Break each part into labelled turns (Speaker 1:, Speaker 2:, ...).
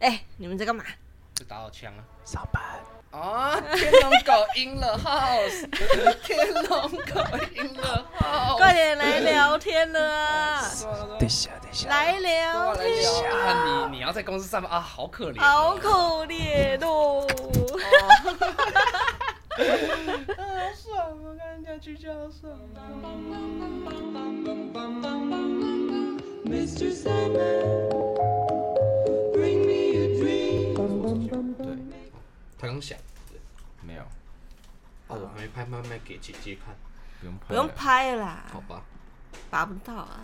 Speaker 1: 哎、你们在干嘛？
Speaker 2: 就打好枪啊！
Speaker 3: 上班。
Speaker 2: 啊！天龙狗 in the house，天龙狗 in the house，
Speaker 1: 快点来聊天了啊！
Speaker 3: 等一下，等一下。
Speaker 1: 来聊
Speaker 2: 来
Speaker 1: 天，
Speaker 2: 聊啊！你你要在公司上班啊，好可怜哦，
Speaker 1: 好可怜哦。
Speaker 2: 啊，好爽哦！跟人家去就好爽。
Speaker 4: Mr. Sandman,
Speaker 3: 对，
Speaker 2: 他刚想，
Speaker 3: 没有，
Speaker 2: 啊，我还没拍，慢慢给姐姐看，
Speaker 3: 不用拍。
Speaker 1: 不用。拍啦，
Speaker 2: 好吧？
Speaker 1: 拔不到啊。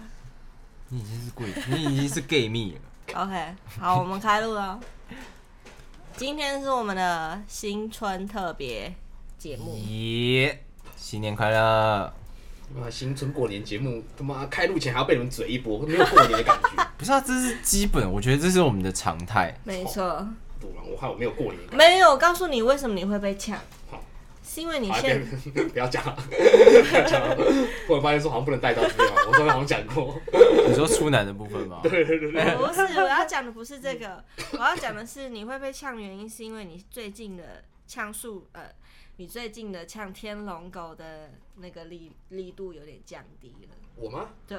Speaker 3: 你已经是贵，你已经是 gay 蜜了。
Speaker 1: OK，好，我们开录了。今天是我们的新春特别节目，
Speaker 3: 耶！新年快乐！
Speaker 2: 啊，新春过年节目，他妈开录前还要被你们嘴一波，没有过年的感觉。
Speaker 3: 不是啊，这是基本，我觉得这是我们的常态。
Speaker 1: 没错。
Speaker 2: 我害我没有过年。
Speaker 1: 没有，我告诉你为什么你会被呛
Speaker 2: 好，
Speaker 1: 是因为你
Speaker 2: 好，
Speaker 1: 现
Speaker 2: 别不要讲了，不要讲了。忽然发现说好像不能带到这边，我上面好像讲过。
Speaker 3: 你说出男的部分吗对对对？
Speaker 1: 不是我要讲的不是这个，我要讲的是你会被呛，原因是因为你最近的呛数，呃，你最近的呛天龙狗的那个力力度有点降低了。
Speaker 2: 我吗？
Speaker 1: 对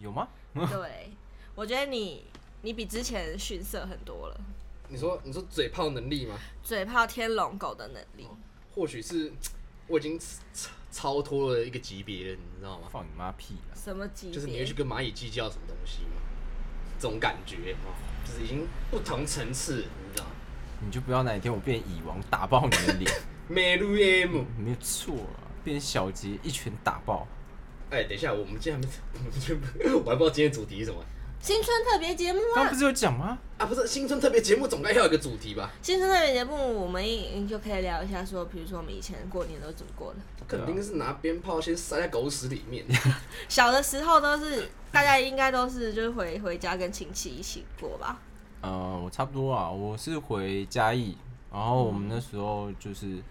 Speaker 3: 有吗？
Speaker 1: 对，我觉得你你比之前逊色很多了，
Speaker 2: 你说你说嘴炮能力吗？
Speaker 1: 嘴炮天龙狗的能力。
Speaker 2: 或许是 我已经超超脱了一个级别了，你知道吗？
Speaker 3: 放你妈屁啊！
Speaker 1: 什么级别？
Speaker 2: 就是你会去跟蚂蚁计较什么东西吗？这种感觉哦，就是已经不同层次，你知道吗？
Speaker 3: 你就不要哪一天我变蚁王打爆你的脸，
Speaker 2: 美露 M，
Speaker 3: 没有错啊！变小杰一拳打爆。
Speaker 2: 哎，等一下，我们今天还没，我们今天 我还不知道今天主题是什么
Speaker 1: 新春特别节目啊
Speaker 3: 刚刚不！是有讲吗？
Speaker 2: 啊？不是新春特别节目总该要有一个主题吧？
Speaker 1: 新春特别节目，我们一就可以聊一下说，比如说我们以前过年都怎么过的。
Speaker 2: 肯定是拿鞭炮先塞在狗屎里面。
Speaker 1: 小的时候都是大家应该都是就是回回家跟亲戚一起过吧。
Speaker 3: 呃，我差不多啊，我是回嘉义，然后我们那时候就是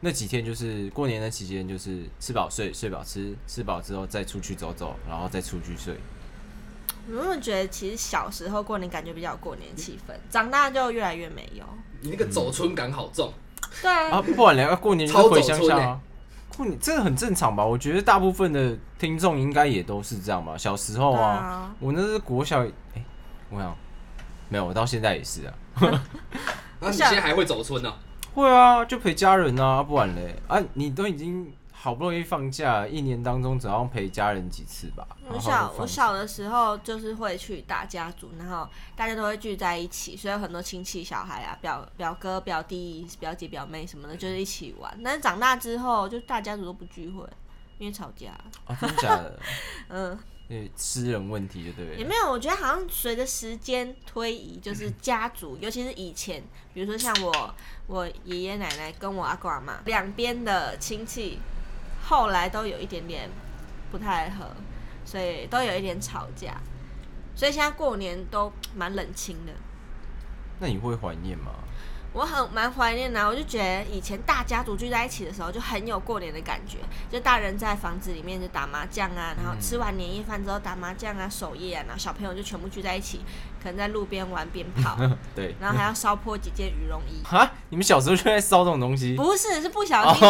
Speaker 3: 那几天就是过年的期间，就是吃饱睡，睡饱吃，吃饱之后再出去走走，然后再出去睡。
Speaker 1: 有没有觉得其实小时候过年感觉比较有过年气氛，长大就越来越没有？
Speaker 2: 你那个走春感好重，
Speaker 1: 对啊，
Speaker 3: 啊，不然要过年就
Speaker 2: 超
Speaker 3: 回
Speaker 2: 走村欸
Speaker 3: 乡下啊。过年这个很正常吧？我觉得大部分的听众应该也都是这样吧。小时候
Speaker 1: 对
Speaker 3: 啊，
Speaker 1: 啊，
Speaker 3: 我那是国小，哎、我想没有，我到现在也是啊。
Speaker 2: 那你现在还会走春呢？
Speaker 3: 会啊，就陪家人啊，不然嘞啊，你都已经好不容易放假，一年当中总要陪家人几次吧？
Speaker 1: 我小我小的时候就是会去大家族，然后大家都会聚在一起，所以有很多亲戚小孩啊，表表哥、表弟、表姐、表妹什么的，就是一起玩。但是长大之后，就大家族都不聚会，因为吵架。
Speaker 3: 啊，真的假的？
Speaker 1: 嗯，
Speaker 3: 对，私人问题，对不对了？
Speaker 1: 也没有，我觉得好像随着时间推移，就是家族，尤其是以前，比如说像我我爷爷奶奶跟我阿公阿妈两边的亲戚，后来都有一点点不太合，所以都有一点吵架，所以现在过年都蛮冷清的。
Speaker 3: 那你会怀念吗？
Speaker 1: 我很蛮怀念的啊，我就觉得以前大家族聚在一起的时候，就很有过年的感觉。就大人在房子里面就打麻将啊，然后吃完年夜饭之后打麻将啊、守夜啊，然后小朋友就全部聚在一起，可能在路边玩鞭炮，
Speaker 3: 对。
Speaker 1: 然后还要烧破几件羽绒衣。
Speaker 3: 哈，你们小时候就在烧这种东西？
Speaker 1: 不是，是不小心。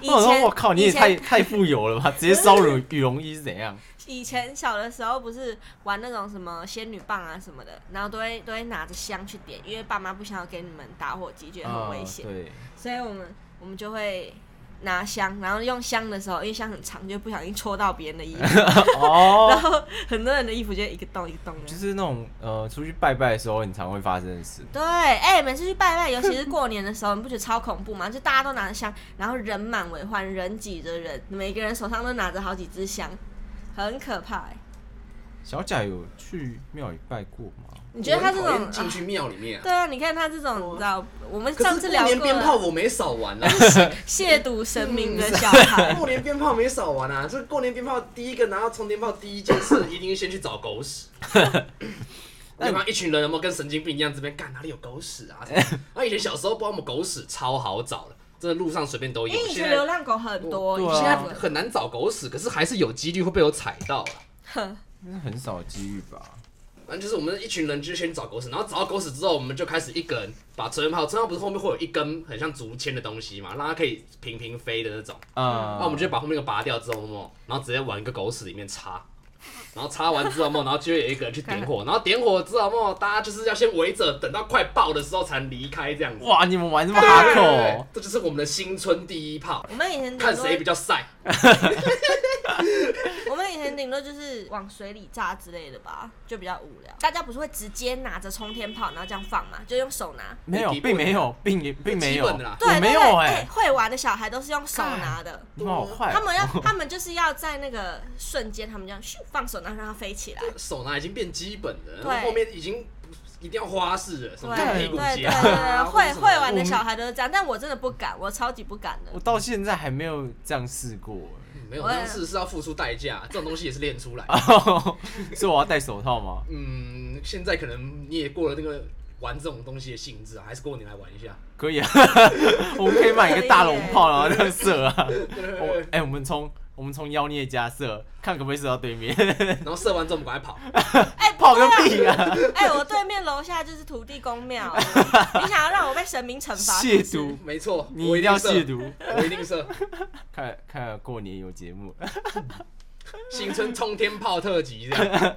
Speaker 1: 以前
Speaker 3: 我靠，你也太太富有了吧？直接烧羽羽绒衣是怎样？
Speaker 1: 以前小的时候不是玩那种什么仙女棒啊什么的，然后都会都会拿着香去点，因为爸妈不想要给你们打火机，觉得很危险。
Speaker 3: 啊对，
Speaker 1: 所以我们我们就会拿香，然后用香的时候，因为香很长，就不小心戳到别人的衣服，然
Speaker 3: 哦，
Speaker 1: 后很多人的衣服就一个洞一个洞的。
Speaker 3: 就是那种呃，出去拜拜的时候，很常会发生的事。
Speaker 1: 对，哎、每次去拜拜，尤其是过年的时候，你不觉得超恐怖吗？就大家都拿着香，然后人满为患，人挤着人，每个人手上都拿着好几支香，很可怕、哎，
Speaker 3: 小贾有去庙里拜过吗？
Speaker 1: 你觉得他这种
Speaker 2: 进去庙里面啊？
Speaker 1: 对啊，你看他这种，你知道，我们上次聊过
Speaker 2: 年鞭炮，我没少玩啊，
Speaker 1: 亵渎神明的小孩。
Speaker 2: 过年鞭炮没少玩啊。这过年鞭炮第一个拿到充电炮，第一件事一定是先去找狗屎。对吗？一群人有没有跟神经病一样，这边干哪里有狗屎啊？那以前小时候，不知道我们狗屎超好找的，真的路上随便都有。
Speaker 1: 因为以前流浪狗很多，
Speaker 3: 对啊
Speaker 1: 以前
Speaker 2: 现在很难找狗屎，可是还是有几率会被我踩到啊。
Speaker 3: 那很少的机遇吧。
Speaker 2: 反正就是我们一群人就先找狗屎，然后找到狗屎之后，我们就开始一个人把吹泡，吹泡不是后面会有一根很像竹签的东西嘛，让它可以平平飞的那种。
Speaker 3: 嗯，
Speaker 2: 那我们就把后面那个拔掉之后，么，然后直接往一个狗屎里面插，然后插完之后么，然后就有一个人去点火，然后点火之后么，大家就是要先围着，等到快爆的时候才离开这样子。
Speaker 3: 哇，你们玩这么哈扣
Speaker 2: 对对对
Speaker 3: 哦，
Speaker 2: 这就是我们的新春第一炮，
Speaker 1: 我们以前
Speaker 2: 看谁比较晒。
Speaker 1: 以前顶多就是往水里炸之类的吧，就比较无聊。大家不是会直接拿着冲天炮，然后这样放嘛，就用手拿。
Speaker 3: 没有，并没有，并也并没有，
Speaker 2: 基本的啦
Speaker 1: 对，
Speaker 3: 没有
Speaker 1: 对对
Speaker 3: 哎，
Speaker 1: 会玩的小孩都是用手拿的。他们要，他们就是要在那个瞬间，他们这样咻放手，然后让它飞起来。
Speaker 2: 手拿已经变基本的，
Speaker 1: 对
Speaker 2: 后后面已经一定要花式的，什么
Speaker 1: 对
Speaker 2: 跟屁股
Speaker 1: 对对对会会玩的小孩都是这样，但我真的不敢，我超级不敢的
Speaker 3: 我。到现在还没有这样试过，
Speaker 2: 嗯没有，
Speaker 1: 我也
Speaker 2: 这种事是要付出代价，这种东西也是练出来的。
Speaker 3: 所以我要戴手套吗？
Speaker 2: 嗯，现在可能你也过了那个玩这种东西的性质啊，还是过年来玩一下。
Speaker 3: 可以啊，我们可以买一个大龙炮，然后这样射啊。
Speaker 2: 对对
Speaker 3: 我
Speaker 2: 对，
Speaker 3: 哎、我们从我们从妖孽家射，看可不可以射到对面，
Speaker 2: 然后射完之后我们赶快跑，
Speaker 1: 哎，
Speaker 3: 跑个屁啊！
Speaker 1: 哎，我对面楼下就是土地公庙，你想要让我被神明惩罚？
Speaker 3: 亵渎，
Speaker 2: 没错，
Speaker 3: 你一定要
Speaker 2: 射
Speaker 3: 亵，渎。
Speaker 2: 我一定射。
Speaker 3: 看看过年有节目，
Speaker 2: 新春冲天炮特辑这样，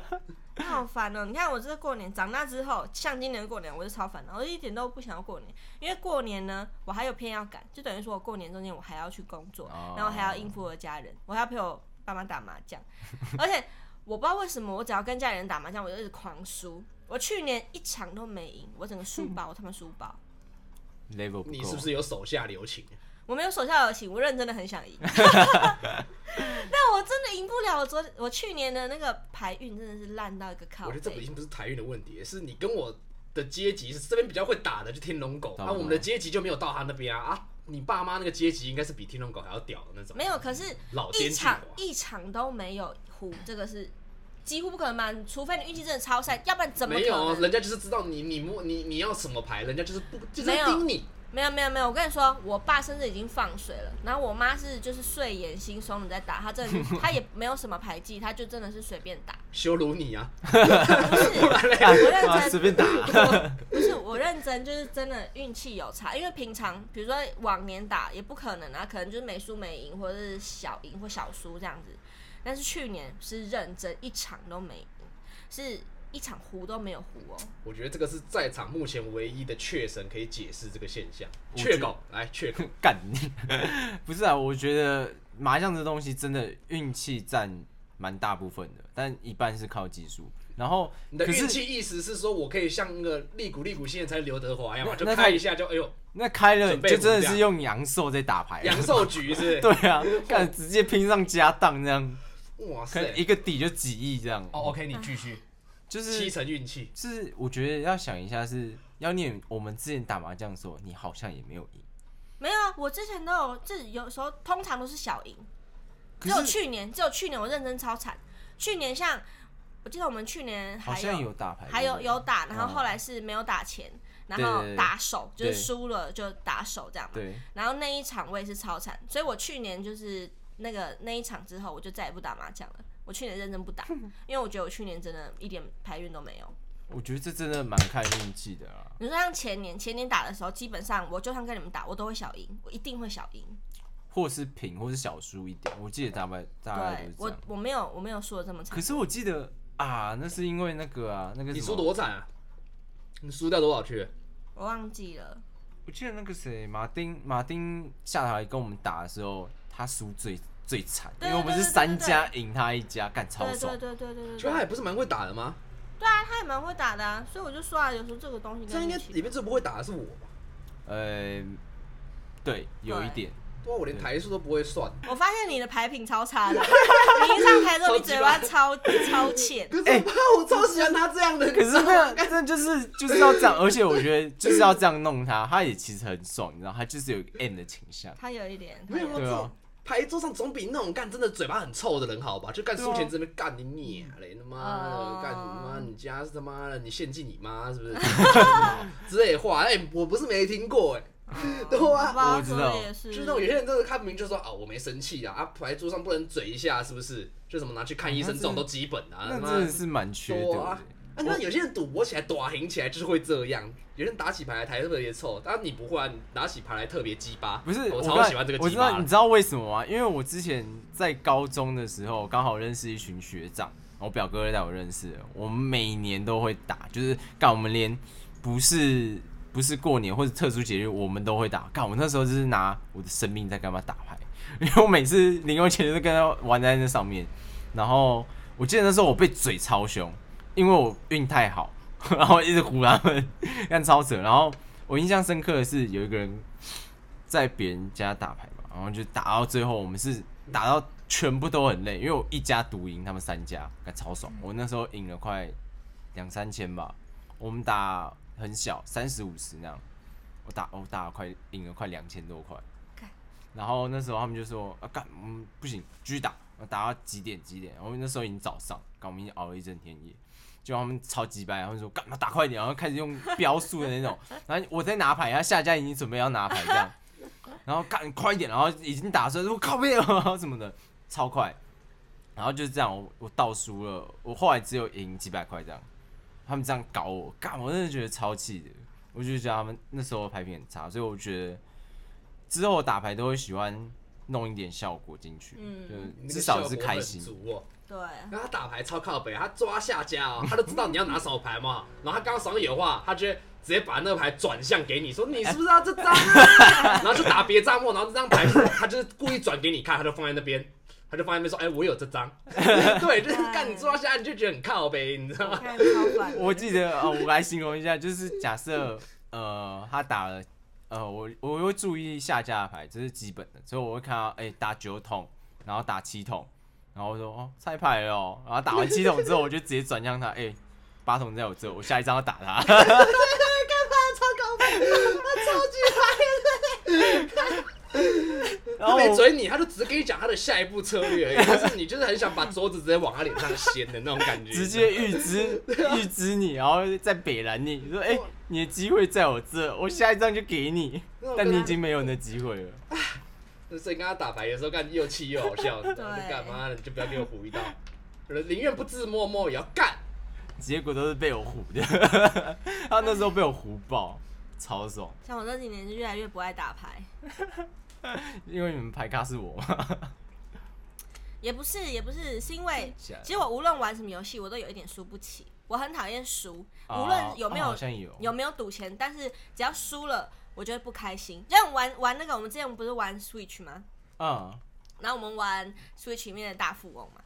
Speaker 1: 好烦哦！你看我这过年长大之后，像今年过年，我就超烦的，我一点都不想要过年，因为过年呢，我还有片要赶，就等于说我过年中间我还要去工作，
Speaker 3: 哦
Speaker 1: 然后还要应付我的家人，我还要陪我爸妈打麻将，而且我不知道为什么，我只要跟家里人打麻将，我就一直狂输。我去年一场都没赢，我整个输 爆，我他妈输爆。
Speaker 3: level 不。
Speaker 2: 你是不是有手下留情？
Speaker 1: 我没有手下留情，我认真的很想赢，但 我真的赢不了。我昨我去年的那个牌运真的是烂到一个靠
Speaker 2: 我觉得这已。经不是台运的问题，是你跟我的阶级是这边比较会打的，就天龙狗，啊，
Speaker 3: 差不多
Speaker 2: 我们的阶级就没有到他那边啊啊！你爸妈那个阶级应该是比天龙狗还要屌的那种，
Speaker 1: 没有，可是
Speaker 2: 老
Speaker 1: 一场。一场都没有胡，这个是几乎不可能嘛？除非你运气真的超晒，要不然怎么
Speaker 2: 没有？人家就是知道你你摸你你要什么牌，人家就是不就是盯你。
Speaker 1: 没有没有没有，我跟你说，我爸甚至已经放水了，然后我妈是就是睡眼惺忪的在打，她真的她也没有什么牌技，她就真的是随便打，
Speaker 2: 羞辱你啊！
Speaker 1: 不是我
Speaker 3: 啊，
Speaker 1: 认真。
Speaker 3: 随便打，
Speaker 1: 不是我认真，就是真的运气有差，因为平常比如说往年打也不可能啊，可能就是没输没赢，或者是小赢或小输这样子。但是去年是认真一场都没赢，是一场糊都没有糊哦。
Speaker 2: 我觉得这个是在场目前唯一的确神可以解释这个现象。确狗来确狗，
Speaker 3: 干你！不是啊，我觉得麻将这东西真的运气占蛮大部分的，但一半是靠技术。然后
Speaker 2: 你的运气意思是说我可以像那个利古利古现在才刘德华一样嘛，就
Speaker 3: 那
Speaker 2: 开一下就哎呦
Speaker 3: 那开了就真的是用阳寿在打牌，
Speaker 2: 阳寿局是不
Speaker 3: 对啊，干直接拼上家当这样，
Speaker 2: 哇塞！
Speaker 3: 一个底就几亿这样。
Speaker 2: 哦，OK，你继续，
Speaker 3: 就是
Speaker 2: 七成运气。
Speaker 3: 是我觉得要想一下是，要念我们之前打麻将的时候，你好像也没有赢，
Speaker 1: 没有啊，我之前都有，这有时候通常都是小赢，只有去年，只有去年我认真超惨。去年像我记得我们去年
Speaker 3: 好像有打牌，
Speaker 1: 还有有打，然后
Speaker 3: 嗯
Speaker 1: 后来是没有打钱，然
Speaker 3: 对
Speaker 1: 后打手就是输了就打手这样嘛。
Speaker 3: 对，
Speaker 1: 然后那一场我也是超惨，所以我去年就是那个那一场之后，我就再也不打麻将了。我去年认真不打，因为我觉得我去年真的一点牌运都没有。
Speaker 3: 我觉得这真的蛮看运气的啊。
Speaker 1: 你说像前年前年打的时候，基本上我就算跟你们打，我都会小赢，我一定会小赢。
Speaker 3: 或是平，或是小输一点，我记得大概大概
Speaker 1: 我
Speaker 3: 是这样。
Speaker 1: 我没有我没有输的这么惨
Speaker 3: 可。是我记得啊，那是因为那个啊，那个
Speaker 2: 你
Speaker 3: 什么
Speaker 2: 输多惨啊？你输掉多少去？
Speaker 1: 我忘记了，
Speaker 3: 我记得那个谁，马丁马丁下台跟我们打的时候，他输最最惨，因
Speaker 1: 对
Speaker 3: 为我们是三家赢他一家，干超
Speaker 1: 对
Speaker 3: 爽
Speaker 1: 对。对对对对
Speaker 2: 就他。也不是蛮会打的吗？
Speaker 1: 对啊，他也蛮会打的啊，所以我就说啊，有时候这个东西
Speaker 2: 这样应该里面最不会打的是我吧？
Speaker 3: 呃，对，有一点。
Speaker 2: 对啊，我连台数都不会算。
Speaker 1: 我发现你的牌品超差的，你一上台之后，你嘴巴超 超浅。
Speaker 2: 可是我超喜欢他这样的。
Speaker 3: 可是那个真的就是就是要这样，而且我觉得就是要这样弄他，他也其实很爽，你知道，他就是有一个 M 的倾向。
Speaker 1: 他有一点，
Speaker 2: 没有牌桌上总比那种干真的嘴巴很臭的人好吧？就干输钱这边干你娘嘞，他妈
Speaker 1: 哦
Speaker 2: 的干你妈你家是他妈的你献祭你妈是不是？之类的话，哎，我不是没听过哎，对啊。
Speaker 1: 吧
Speaker 3: 我知道，
Speaker 2: 就是那种有些人真的，看不明就说啊，我没生气啊，啊，牌桌上不能嘴一下，是不是？就什么拿去看医生这种都基本的啊，
Speaker 3: 那真的是蛮缺德
Speaker 2: 那有些人赌博起来、打赢起来就是会这样，有些人打起牌来台特别臭，当然你不会啊，你打起牌来特别鸡巴。
Speaker 3: 不是
Speaker 2: 我超喜欢这个
Speaker 3: 我知道，你知道为什么吗？因为我之前在高中的时候，刚好认识一群学长，我表哥带我认识的。我们每年都会打，就是干我们连不是不是过年或者特殊节日，我们都会打。干我那时候就是拿我的生命在干嘛打牌，因为我每次零用钱就是跟他玩在那上面。然后我记得那时候我被嘴超凶，因为我运太好，然后一直唬他们，干超扯。然后我印象深刻的是有一个人在别人家打牌嘛，然后就打到最后，我们是打到全部都很累，因为我一家独赢他们三家，干超爽。我那时候赢了快两三千吧，我们打很小，三十五十那样，我打我打了快赢了快两千多块。然后那时候他们就说啊干，嗯不行，继续打，打到几点几点？我们那时候已经早上，干我们已经熬了一整天夜。就他们超级白，然后说干嘛打快点，然后开始用标速的那种，然后我在拿牌，然后下家已经准备要拿牌这样，然后干快一点，然后已经打出来，我靠背了什么的，超快，然后就是这样，我我倒输了，我后来只有赢几百块这样，他们这样搞我，干我真的觉得超气的，我就觉得他们那时候牌品很差，所以我觉得之后打牌都会喜欢弄一点效果进去，
Speaker 1: 嗯。
Speaker 3: 就至少是开心。
Speaker 1: 对，
Speaker 2: 然后他打牌超靠北，他抓下家哦，他都知道你要拿什么牌嘛。然后他刚刚手上有话，他就会直接把那个牌转向给你，说你是不是要这张啊？然后就打别张末，然后这张牌他就是故意转给你看，他就放在那边，他就放在那边说，哎、我有这张。对，就是干你抓下，你就觉得很靠北，你知道吗？
Speaker 1: 我
Speaker 3: 记得哦，我来形容一下，就是假设呃，他打了呃，我我会注意下家的牌，这是基本的，所以我会看到哎、打九筒，然后打七筒，然后我说哦拆牌哦，然后打完七筒之后，我就直接转向他，哎、八筒在我这，我下一张要打他。然
Speaker 2: 他
Speaker 3: 后我
Speaker 2: 没追你，他就只是跟你讲他的下一步策略而已。就是你就是很想把桌子直接往他脸上掀的那种感觉，
Speaker 3: 直接预知 预知你，然后再北拦你，说哎、你的机会在我这，我下一张就给你，但你已经没有那机会了。
Speaker 2: 所以跟他打牌有时候，干又气又好笑，你知道吗？
Speaker 1: 对。
Speaker 2: 就干嘛的，你就不要给我唬一道，宁愿不自摸摸也要干。
Speaker 3: 结果都是被我唬的，他那时候被我唬爆，超爽，
Speaker 1: 像我这几年就越来越不爱打牌，
Speaker 3: 因为你们牌咖是我。嘛，
Speaker 1: 也不是也不是，是因为其实我无论玩什么游戏，我都有一点输不起，我很讨厌输，
Speaker 3: 哦
Speaker 1: 无论有没有。
Speaker 3: 有
Speaker 1: 没有赌钱，但是只要输了，我就会不开心。就像玩玩那个，我们之前不是玩 Switch 吗？
Speaker 3: 嗯，
Speaker 1: 然后我们玩 Switch 里面的大富翁嘛。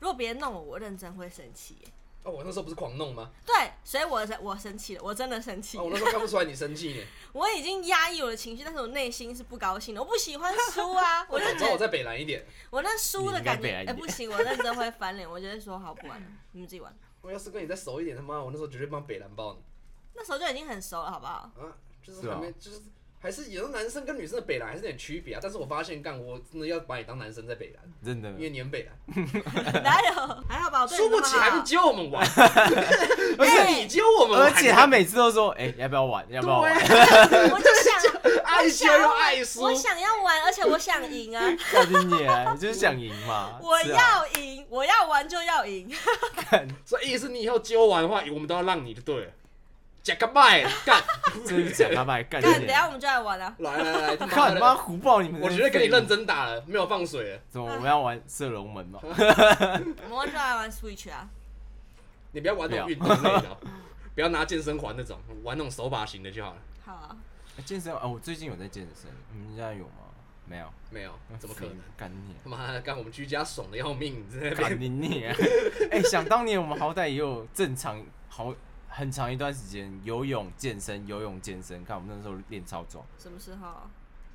Speaker 1: 如果别人弄我，我认真会生气耶。
Speaker 2: 哦，我那时候不是狂弄吗？
Speaker 1: 对，所以我我生气了，我真的生气
Speaker 2: 哦，我那时候看不出来你生气呢。
Speaker 1: 我已经压抑我的情绪，但是我内心是不高兴的。我不喜欢输啊，我就觉得
Speaker 2: 早知道我再北蓝一点。
Speaker 1: 我那输的感觉，哎、不行，我认真会翻脸。我就会说好不玩了，你们自己玩。
Speaker 2: 我要是跟你再熟一点，他妈，我那时候绝对帮北蓝爆你
Speaker 1: 那时候就已经很熟了，好不好？
Speaker 2: 啊！就是
Speaker 3: 是啊
Speaker 2: 还没，就是还是有的男生跟女生的北蓝还是有点区别啊。但是我发现，干我真的要把你当男生在北蓝，
Speaker 3: 真的
Speaker 2: 因，为你很北蓝，
Speaker 1: 哪有？还好吧，我对你
Speaker 2: 输不
Speaker 1: 么
Speaker 2: 起还不揪我们玩，而且你揪我们玩，
Speaker 3: 而且他每次都说，哎、要不要玩？要不要玩？
Speaker 2: 对啊，
Speaker 1: 我就想，
Speaker 2: 爱羞又爱输
Speaker 1: 我，想要玩，而且我想赢啊！
Speaker 3: 干你啊！你就是想赢嘛。
Speaker 1: 我
Speaker 3: 是啊
Speaker 1: 要赢，我要玩就要赢。
Speaker 2: 所以意思你以后揪玩的话，我们都要让你就对了。假个麦 干，
Speaker 3: 真是讲他妈干
Speaker 1: 干，等下我们就来玩 了！
Speaker 2: 来来来，他
Speaker 3: 靠你妈
Speaker 2: 妈的！
Speaker 3: 胡爆你们！
Speaker 2: 我觉得跟你认。真打了，没有放水了。
Speaker 3: 怎么我们要玩射龙门吗？
Speaker 1: 我们就来玩 Switch 啊！
Speaker 2: 你不要玩那种运动类的哦，不要拿健身环那种，玩那种手把型的就好了。
Speaker 1: 好啊，
Speaker 3: 健身啊，我最近有在健身，你们家有吗？没有，
Speaker 2: 没有，怎么可能？
Speaker 3: 干你！
Speaker 2: 他妈的，干我们居家爽的要命，你在那
Speaker 3: 干你你啊！哎、想当年我们好歹也有正常好很长一段时间游泳、健身、游泳、健身。看我们那时候练超壮，
Speaker 1: 什么时候？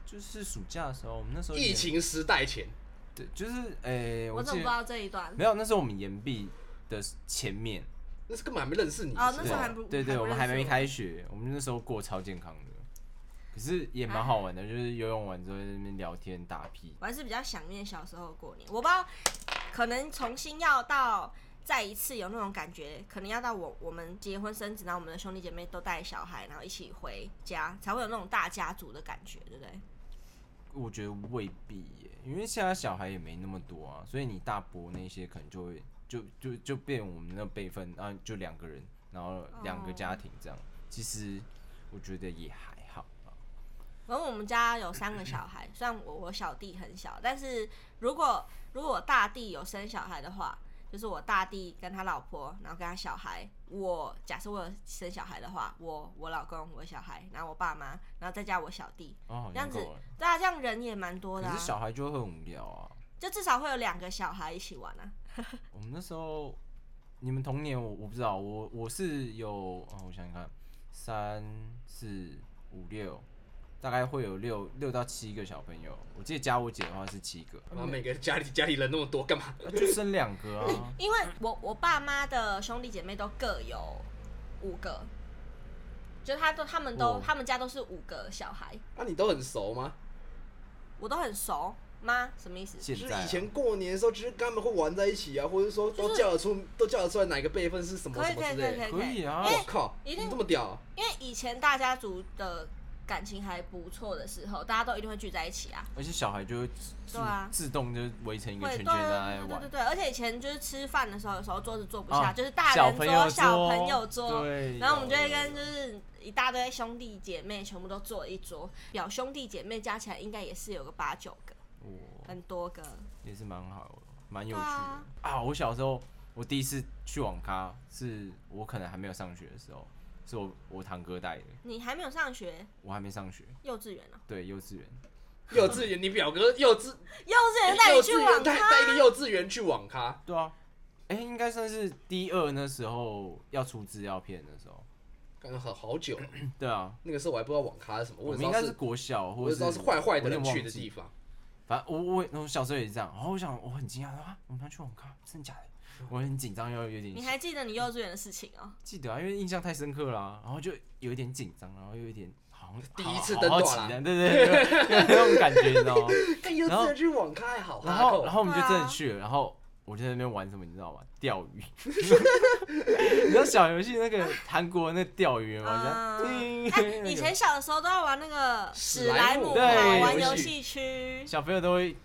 Speaker 3: 就是暑假的时候，我们那时候
Speaker 2: 疫情时代前，
Speaker 3: 对，就是哎、
Speaker 1: 我
Speaker 3: 我
Speaker 1: 怎么不知道这一段？
Speaker 3: 没有，那时候我们岩壁的前面，
Speaker 2: 那是根本还没认识你。
Speaker 1: 哦那时候还不
Speaker 3: 对对，我们还没开学，我们那时候过超健康的，可是也蛮好玩的，就是游泳完之后在那边聊天打屁。
Speaker 1: 我还是比较想念小时候的过年。我不知道，可能重新要到再一次有那种感觉，可能要到我我们结婚生子，然后我们的兄弟姐妹都带小孩，然后一起回家，才会有那种大家族的感觉，对不对？
Speaker 3: 我觉得未必耶，因为现在小孩也没那么多啊，所以你大伯那些可能就会就就就就变我们那辈分，然后就两个人，然后两个家庭这样。其实我觉得也还好啊。
Speaker 1: 反正我们家有三个小孩，虽然我我小弟很小，但是如果如果我大弟有生小孩的话，就是我大弟跟他老婆，然后跟他小孩，我假设我有生小孩的话，我我老公我小孩，然后我爸妈，然后再加我小弟，
Speaker 3: 哦，
Speaker 1: 这样子
Speaker 3: 像够了。，
Speaker 1: 对啊，这样人也蛮多的、啊
Speaker 3: 可是，小孩就会很无聊啊。
Speaker 1: 就至少会有两个小孩一起玩啊。
Speaker 3: 我们那时候，你们童年我我不知道，我我是有，哦，我想想看，三四五六，大概会有六六到七个小朋友。我记得加我姐的话是七个，
Speaker 2: 然后每个家里家里人那么多，干嘛？
Speaker 3: 啊就生两个啊。
Speaker 1: 因为我我爸妈的兄弟姐妹都各有五个，就他都他们都、
Speaker 3: 哦
Speaker 1: 他们家都是五个小孩，
Speaker 2: 啊，你都很熟吗？
Speaker 1: 我都很熟吗？什么意思？
Speaker 3: 现在、啊、
Speaker 2: 就是以前过年的时候，就是跟他们会玩在一起啊，或者说都叫得出，都叫得出来哪个辈分是什么
Speaker 1: 可以可
Speaker 2: 什么之类的。
Speaker 1: 可以
Speaker 3: 啊
Speaker 2: 我靠，
Speaker 1: 一定
Speaker 2: 你这么屌，
Speaker 1: 因为以前大家族的感情还不错的时候，大家都一定会聚在一起啊。
Speaker 3: 而且小孩就会自
Speaker 1: 对啊
Speaker 3: 自动就围成一个，圈圈在玩
Speaker 1: 对对对。而且以前就是吃饭的时候，有时候桌子坐不下，
Speaker 3: 啊
Speaker 1: 就是大人桌、
Speaker 3: 小朋友
Speaker 1: 小
Speaker 3: 桌
Speaker 1: 然后我们就会跟就是一大堆兄弟姐妹全部都坐一桌，表兄弟姐妹加起来应该也是有个八九个，
Speaker 3: 我
Speaker 1: 很多个。
Speaker 3: 也是蛮好的，蛮有趣的
Speaker 1: 啊
Speaker 3: 啊我小时候我第一次去网咖，是我可能还没有上学的时候，是我我堂哥带的，
Speaker 1: 你还没有上学，
Speaker 3: 我还没上学，
Speaker 1: 幼稚园啊、
Speaker 3: 对，幼稚园。
Speaker 2: 幼稚园，你表哥幼稚
Speaker 1: 幼稚园带
Speaker 2: 幼稚
Speaker 1: 你去网咖，
Speaker 2: 带一个幼稚园去网咖，
Speaker 3: 对啊，哎、应该算是第二那时候要出资料片的时候。
Speaker 2: 感觉好好久了，
Speaker 3: 对啊，
Speaker 2: 那个时候我还不知道网咖是什么，
Speaker 3: 我们应该是国小或者
Speaker 2: 知道是坏坏的去的地方。
Speaker 3: 反正我我我小时候也是这样，然后我想我很惊讶说啊，我们要去网咖，真的假的？我很紧张，又有点
Speaker 1: 你还记得你幼稚园的事情哦、
Speaker 3: 记得啊，因为印象太深刻了啊、然后就有一点紧张，然后又有一点好像
Speaker 2: 第一次
Speaker 3: 好
Speaker 2: 登短啦
Speaker 3: 好好奇的，对对对，那种感觉，你知道吗？
Speaker 2: 看幼
Speaker 3: 然后
Speaker 2: 稚园去网咖还好
Speaker 3: 然，后然后我们就真的去了，然后我就在那边玩什么，你知道吗？钓鱼。你知道小游戏那个韩国那钓鱼吗？
Speaker 1: 啊
Speaker 3: 这样叮
Speaker 1: 哎、以前小的时候都要玩那个
Speaker 2: 史
Speaker 1: 史莱姆
Speaker 3: 对
Speaker 1: 玩
Speaker 2: 游戏
Speaker 1: 区，
Speaker 3: 小朋友都会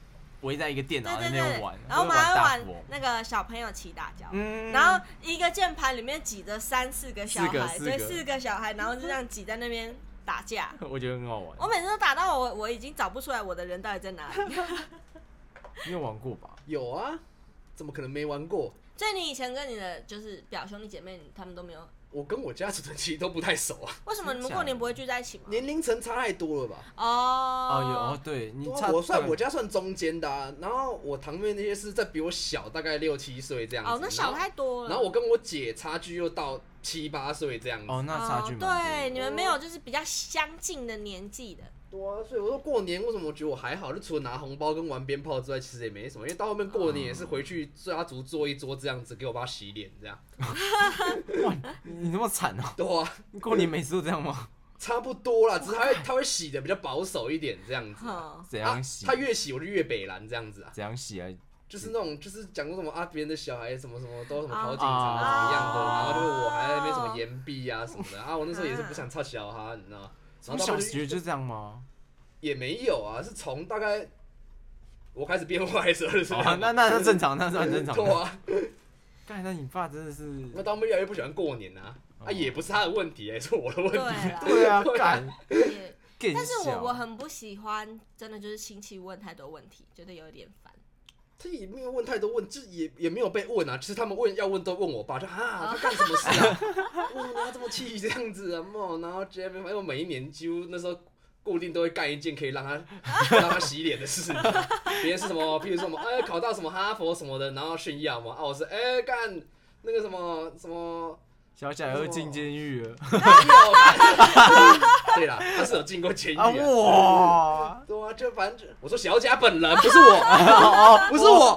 Speaker 3: 围在一个电脑
Speaker 1: 对对对
Speaker 3: 在那边玩，，
Speaker 1: 然后我们还会玩那个小朋友骑大脚，
Speaker 3: 嗯，
Speaker 1: 然后一个键盘里面挤着三四个小孩，对，
Speaker 3: 四个
Speaker 1: 小孩，然后就这样挤在那边打架。
Speaker 3: 我觉得很好玩。
Speaker 1: 我每次都打到我，我已经找不出来我的人到底在哪里。
Speaker 3: 你有玩过吧？
Speaker 2: 有啊，怎么可能没玩过？
Speaker 1: 所以你以前跟你的就是表兄弟姐妹，他们都没有，
Speaker 2: 我跟我家族的其实都不太熟啊，
Speaker 1: 为什么你们过年不会聚在一起吗？
Speaker 2: 年龄层差太多了吧？
Speaker 1: 哦
Speaker 3: 哦，有哦，对你
Speaker 2: 我算我家算中间的、啊，然后我堂妹那些是在比我小大概六七岁这样子。
Speaker 1: 哦，那小太多了。
Speaker 2: 然后，我跟我姐差距又到七八岁这样子。
Speaker 3: 哦，那差距
Speaker 1: 对，你们没有就是比较相近的年纪的。
Speaker 2: 对啊，所以我说过年为什么我觉得我还好，就除了拿红包跟玩鞭炮之外，其实也没什么。因为到后面过年也是回去家族坐一桌这样子，给我爸洗脸这样。
Speaker 3: 你你那么惨哦、
Speaker 2: 对啊，
Speaker 3: 你过年每次都这样吗？
Speaker 2: 差不多啦，只是他会他会洗的比较保守一点这样子。
Speaker 1: 哼，
Speaker 3: 怎样洗？
Speaker 2: 他越洗我就越北蓝这样子啊，
Speaker 3: 怎样洗啊？
Speaker 2: 就是那种就是讲过什么啊，别人的小孩什么什么都什么
Speaker 1: 啊
Speaker 2: 考警察啊怎么样的，
Speaker 3: 啊
Speaker 2: 然后就是我还没什么岩壁啊什么的啊，我那时候也是不想操小孩，你知道吗？
Speaker 3: 从小学就这样吗？
Speaker 2: 也没有啊，是从大概我开始变坏时候是这
Speaker 3: 哦，
Speaker 2: 样
Speaker 3: 那那那正常，那是很正常的。
Speaker 2: 对啊，
Speaker 3: 干，那你爸真的是
Speaker 2: 那到后面越来越不喜欢过年啊，啊
Speaker 3: 哦
Speaker 2: 也不是他的问题，哎是我的问题。
Speaker 3: 对啊，
Speaker 2: 对啊
Speaker 3: 干，
Speaker 1: 但是我我很不喜欢，真的就是亲戚问太多问题，觉得有一点烦。
Speaker 2: 他也没有问太多问，就也也没有被问啊。其实他们问要问都问我爸，就啊他干什么事啊？哇，他这么气这样子啊？嘛，然后这边反正每一年几乎那时候固定都会干一件可以让他让他洗脸的事。别人是什么，譬如说什么哎考到什么哈佛什么的，然后炫耀嘛。啊，我是哎干那个什么什么。
Speaker 3: 小小又进监狱了
Speaker 2: 对啦，他是有进过监狱
Speaker 3: 啊！
Speaker 2: 啊。
Speaker 3: 哇，
Speaker 2: 对啊，就反正我说小贾本人 不是我，不是我，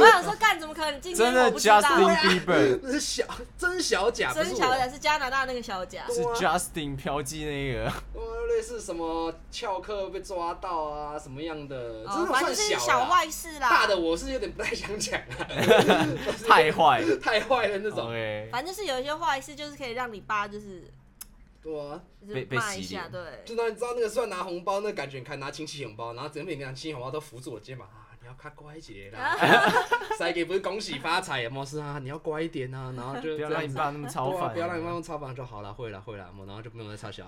Speaker 1: 我想说，干怎么可能今天
Speaker 3: 真的
Speaker 1: 不知道
Speaker 3: ？Justin Bieber
Speaker 2: 那是小真小贾。
Speaker 1: 真小贾是加拿大那个小贾，
Speaker 3: 是 Justin 嫖妓那个，
Speaker 2: 呃，类似什么翘课被抓到啊，什么样的，这
Speaker 1: 哦，
Speaker 2: 种算
Speaker 1: 反正就是
Speaker 2: 小
Speaker 1: 坏事啦。
Speaker 2: 大的我是有点不太想讲啊，
Speaker 3: 太坏
Speaker 2: 太坏了那种。
Speaker 3: ，OK，
Speaker 1: 反正就是有一些坏事，就是可以让你爸就是
Speaker 2: 对啊，
Speaker 1: 就是
Speaker 3: 被被
Speaker 1: 骂一下，
Speaker 3: 洗脸
Speaker 1: 对。
Speaker 2: 就那你知道那个算拿红包，那感觉，你看拿亲戚红包，然后整个拿亲戚红包都扶住我肩膀啊，你要看乖一点啦，塞给不是恭喜发财，有没有是啊？你要乖一点啊，然后就
Speaker 3: 不要让你爸那么超
Speaker 2: 对啊
Speaker 3: 烦，
Speaker 2: 不要让你爸那么超烦就好了，会了会了，然后就不用再插小。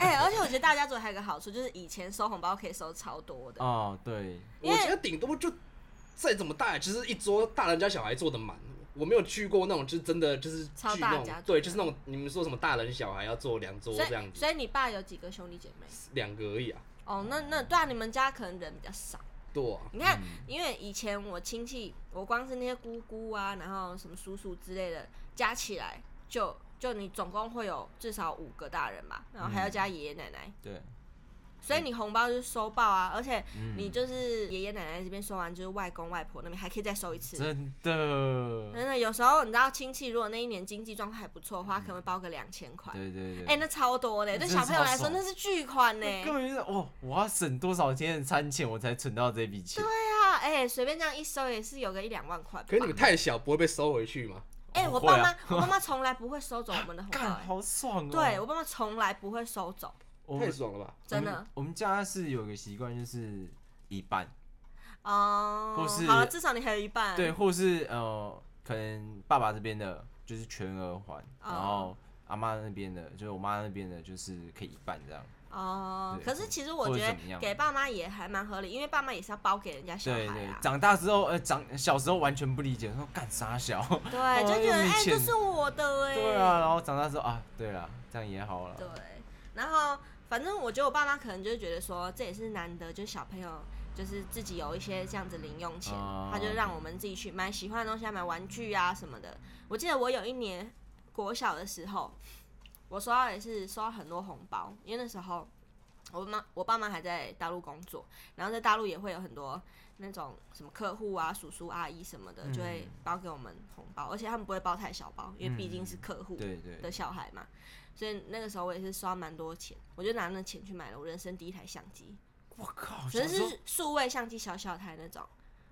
Speaker 1: 哎、而且我觉得大家族还有个好处，就是以前收红包可以收超多的。
Speaker 3: 哦，对，
Speaker 1: 因为
Speaker 2: 我觉得顶多就再怎么大，其实一桌大人加小孩坐的满。我没有去过那种，就是真的就是聚
Speaker 1: 超
Speaker 2: 那种
Speaker 1: 大家族
Speaker 2: 对，就是那种你们说什么大人小孩要坐两桌
Speaker 1: 所
Speaker 2: 这样子，
Speaker 1: 以所以你爸有几个兄弟姐妹？
Speaker 2: 两个而已啊，
Speaker 1: 哦，那那对啊，你们家可能人比较少。
Speaker 2: 对啊，
Speaker 1: 你看，因为以前我亲戚，我光是那些姑姑啊，然后什么叔叔之类的，加起来就就你总共会有至少五个大人吧，然后还要加爷爷奶奶，
Speaker 3: 对，
Speaker 1: 所以你红包就是收爆啊，而且
Speaker 3: 嗯
Speaker 1: 你就是爷爷奶奶这边收完，就是外公外婆那边还可以再收一次。
Speaker 3: 真的，
Speaker 1: 真的，有时候你知道亲戚如果那一年经济状况还不错的话，可能会包个两千块。
Speaker 3: 对对对，
Speaker 1: 哎、那超多的，对小朋友来说那是巨款呢。
Speaker 3: 根本就是哦，我要省多少天的餐钱，我才存到这笔钱？
Speaker 1: 对啊，哎、随便这样一收也是有个一两万块。
Speaker 2: 可是你们太小，不会被收回去吗？
Speaker 1: 哎、
Speaker 3: 哦
Speaker 1: 我爸妈
Speaker 3: 啊，
Speaker 1: 我爸妈从来不会收走我们的红包、
Speaker 3: 好爽哦！
Speaker 1: 对我爸妈从来不会收走，
Speaker 2: 太爽了吧！
Speaker 1: 真的
Speaker 3: 我们我们家是有个习惯，就是一半，
Speaker 1: 哦。
Speaker 3: 或是
Speaker 1: 好了，至少你还有一半。
Speaker 3: 对，，或是呃，可能爸爸这边的就是全额还，然后阿妈那边的，就是我妈那边的，就是可以一半这样。
Speaker 1: 哦。
Speaker 3: 对
Speaker 1: 可是其实我觉得给爸妈也还蛮合理，因为爸妈也是要包给人家小孩
Speaker 3: 对对
Speaker 1: 啊，。
Speaker 3: 长大之后，呃，长小时候完全不理解，说干啥小？
Speaker 1: 对，就觉得哎、这是我的哎。
Speaker 3: 对啊，然后长大之后啊，对了，这样也好了。
Speaker 1: 对，然后反正我觉得我爸妈可能就是觉得说，这也是难得，就是小朋友就是自己有一些这样子零用钱，
Speaker 3: 哦
Speaker 1: 他就让我们自己去买喜欢的东西，啊买玩具啊什么的。我记得我有一年国小的时候，我收到也是收到很多红包，因为那时候。我妈我爸妈还在大陆工作，然后在大陆也会有很多那种什么客户啊、叔叔阿姨什么的，就会包给我们红包，而且他们不会包太小包，因为毕竟是客户。
Speaker 3: 对对
Speaker 1: 的小孩嘛，所以那个时候我也是刷蛮多钱，我就拿那钱去买了我人生第一台相机，
Speaker 3: 我靠，
Speaker 1: 只
Speaker 3: 小时候
Speaker 1: 是数位相机小小台那种，